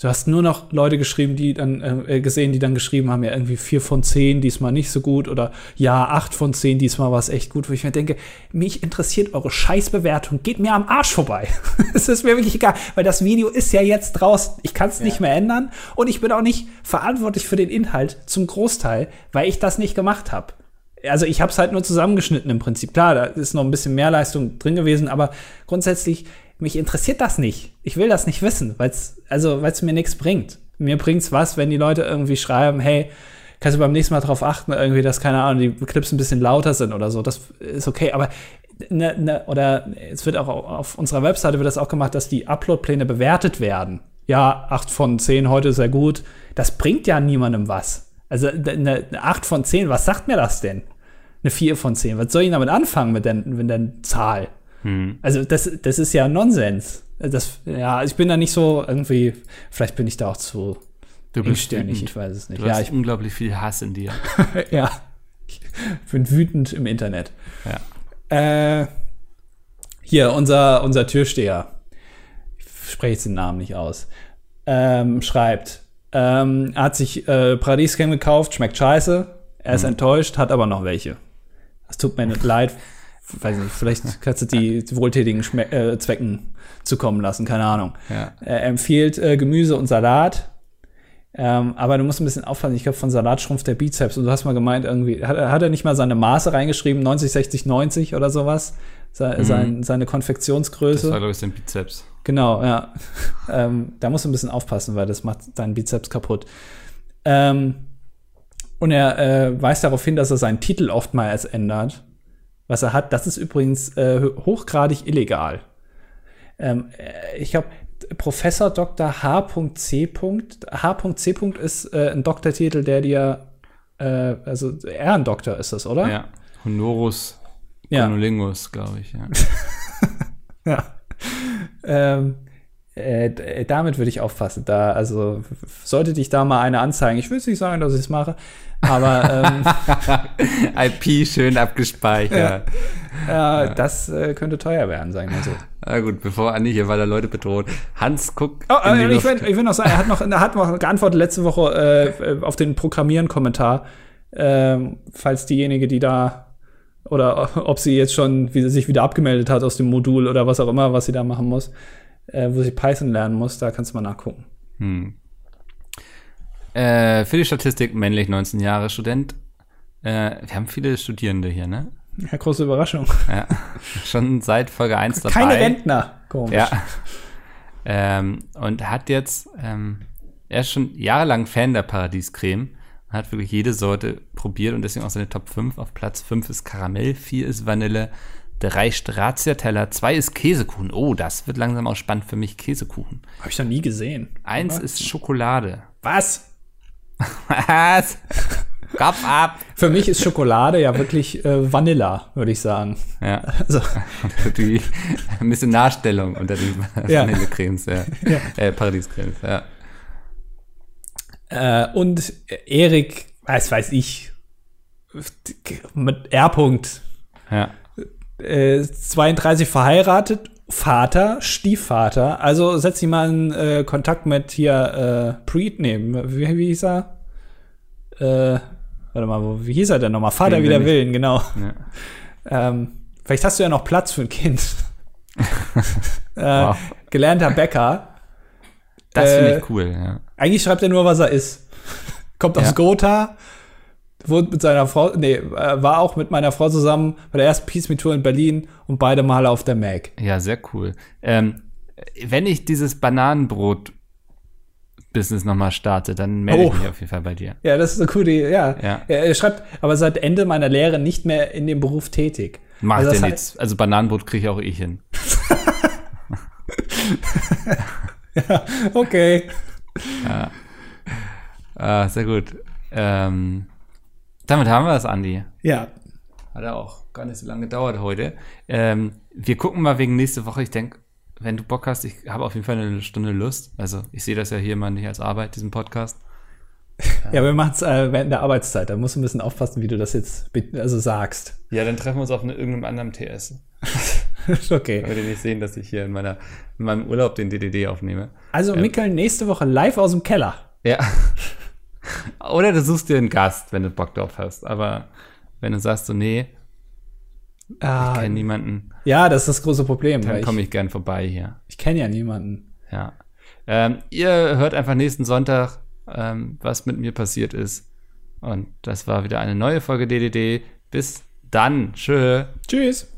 du hast nur noch Leute geschrieben, die dann äh, gesehen, die dann geschrieben haben, ja irgendwie vier von zehn, diesmal nicht so gut oder ja, acht von zehn, diesmal war es echt gut, wo ich mir denke, mich interessiert eure Scheißbewertung, geht mir am Arsch vorbei. Es ist mir wirklich egal, weil das Video ist ja jetzt draußen, ich kann es nicht mehr ändern und ich bin auch nicht verantwortlich für den Inhalt zum Großteil, weil ich das nicht gemacht habe also ich habe es halt nur zusammengeschnitten im Prinzip. Klar, da ist noch ein bisschen mehr Leistung drin gewesen, aber grundsätzlich mich interessiert das nicht. Ich will das nicht wissen, weil es also weil's mir nichts bringt. Mir bringt's was, wenn die Leute irgendwie schreiben, hey, kannst du beim nächsten Mal darauf achten, irgendwie, dass keine Ahnung, die Clips ein bisschen lauter sind oder so. Das ist okay, aber ne, ne, oder es wird auch auf unserer Webseite wird das auch gemacht, dass die Uploadpläne bewertet werden. Ja, 8 von 10 heute sehr gut. Das bringt ja niemandem was. Also eine, eine 8 von 10, was sagt mir das denn? Eine 4 von 10. Was soll ich damit anfangen mit der, mit der Zahl? Also das, das ist ja Nonsens. Das, ja, ich bin da nicht so irgendwie, vielleicht bin ich da auch zu, Du bist Engstirnig, ich weiß es nicht. Du Ja, hast ich, unglaublich viel Hass in dir. ja, ich bin wütend im Internet. Ja. Äh, hier, unser, unser Türsteher. Ich spreche jetzt den Namen nicht aus. Ähm, schreibt, ähm, er hat sich äh, Paradiescreme gekauft, schmeckt scheiße. Er ist enttäuscht, hat aber noch welche. Es tut mir nicht leid. Weiß nicht, vielleicht kannst du die wohltätigen Schme äh, Zwecken zukommen lassen, keine Ahnung. Ja. Er empfiehlt äh, Gemüse und Salat. Ähm, aber du musst ein bisschen aufpassen. Ich glaube, von Salat schrumpft der Bizeps. Und du hast mal gemeint, irgendwie, hat, hat er nicht mal seine Maße reingeschrieben, 90, 60, 90 oder sowas? Se, sein, seine Das Konfektionsgröße. war, glaube ich, sein Bizeps. Genau, ja. ähm, da musst du ein bisschen aufpassen, weil das macht deinen Bizeps kaputt. Ähm, und er äh, weist darauf hin, dass er seinen Titel oftmals ändert. Was er hat, das ist übrigens äh, hochgradig illegal. Ähm, äh, ich glaube, Professor Dr. H.C. H.C. ist äh, ein Doktortitel, der dir, äh, also Ehrendoktor ist das, oder? Ja. Honorus Ja. Conolingus, glaube ich. Ja. Ja. ähm, äh, d- damit würde ich aufpassen. Da, also sollte dich da mal eine anzeigen. Ich will jetzt nicht sagen, dass ich es mache, aber ähm, IP schön abgespeichert. äh, das äh, könnte teuer werden, sagen wir so. Na gut, bevor Andi hier weiter Leute bedroht. Hans, guck Oh, äh, ich, will, ich will noch sagen, er hat noch, er hat noch geantwortet letzte Woche äh, auf den Programmieren-Kommentar. Ähm, falls diejenige, die da oder ob sie jetzt schon wie, sich wieder abgemeldet hat aus dem Modul oder was auch immer, was sie da machen muss, äh, wo sie Python lernen muss, da kannst du mal nachgucken. Hm. Äh, für die Statistik männlich 19 Jahre Student. Äh, wir haben viele Studierende hier, ne? Ja, große Überraschung. Ja. Schon seit Folge 1 dabei. Keine Rentner. Komisch. Ja. Ähm, und hat jetzt, ähm, er ist schon jahrelang Fan der Paradiescreme. Hat wirklich jede Sorte probiert und deswegen auch seine Top 5. Auf Platz 5 ist Karamell, 4 ist Vanille, 3 Stracciatella, 2 ist Käsekuchen. Oh, das wird langsam auch spannend für mich, Käsekuchen. Habe ich noch nie gesehen. 1 ist Schokolade. Was? Was? Kopf ab! Für mich ist Schokolade ja wirklich äh, Vanilla, würde ich sagen. Ja, Also, die, ein bisschen Nachstellung unter den Ja. Vanillecremes, ja. Äh, Paradiescremes, ja. äh, und Erik, was weiß ich, mit R. -Punkt, Ja. Äh, 32 verheiratet, Vater, Stiefvater. Also setz dich mal in äh, Kontakt mit hier äh, Preet, nee, wie, wie hieß er? Äh, warte mal, wie hieß er denn nochmal? Vater Willen wider will Willen, genau. ja. Ähm, vielleicht hast du ja noch Platz für ein Kind. äh, Wow. Gelernter Bäcker. Das Äh, finde ich cool, ja. Eigentlich schreibt er nur, was er ist. Kommt aus Ja. Gotha, wohnt mit seiner Frau, nee, äh, war auch mit meiner Frau zusammen bei der ersten Peace Me Tour in Berlin und beide Male auf der Mac. Ja, sehr cool. Ähm, wenn ich dieses Bananenbrot-Business nochmal starte, dann melde Oh. ich mich auf jeden Fall bei dir. Ja, das ist eine coole Idee, ja. Ja. Er schreibt, aber seit Ende meiner Lehre nicht mehr in dem Beruf tätig. Mach Also denn jetzt? Also Bananenbrot kriege ich auch ich hin. Okay. Ah, sehr gut. Ähm, damit haben wir es, Andi. Ja. Hat ja auch gar nicht so lange gedauert heute. Ähm, wir gucken mal wegen nächste Woche. Ich denke, wenn du Bock hast, ich habe auf jeden Fall eine Stunde Lust. Also ich sehe das ja hier mal nicht als Arbeit, diesen Podcast. Ja, wir machen es äh, während der Arbeitszeit. Da musst du ein bisschen aufpassen, wie du das jetzt also sagst. Ja, dann treffen wir uns auf eine, irgendeinem anderen TS. okay. Damit ihr nicht sehen, dass ich hier in, meiner, in meinem Urlaub den DDD aufnehme. Also, Mikkel, nächste Woche live aus dem Keller. Ja. Oder du suchst dir einen Gast, wenn du Bock drauf hast. Aber wenn du sagst so, nee, Ah, ich kenne niemanden, ja, das ist das große Problem. dann komme ich ich gern vorbei hier. ich kenne ja niemanden. Ja. Ähm, ihr hört einfach nächsten Sonntag, ähm, was mit mir passiert ist. Und das war wieder eine neue Folge DDD. Bis dann. Tschö. Tschüss.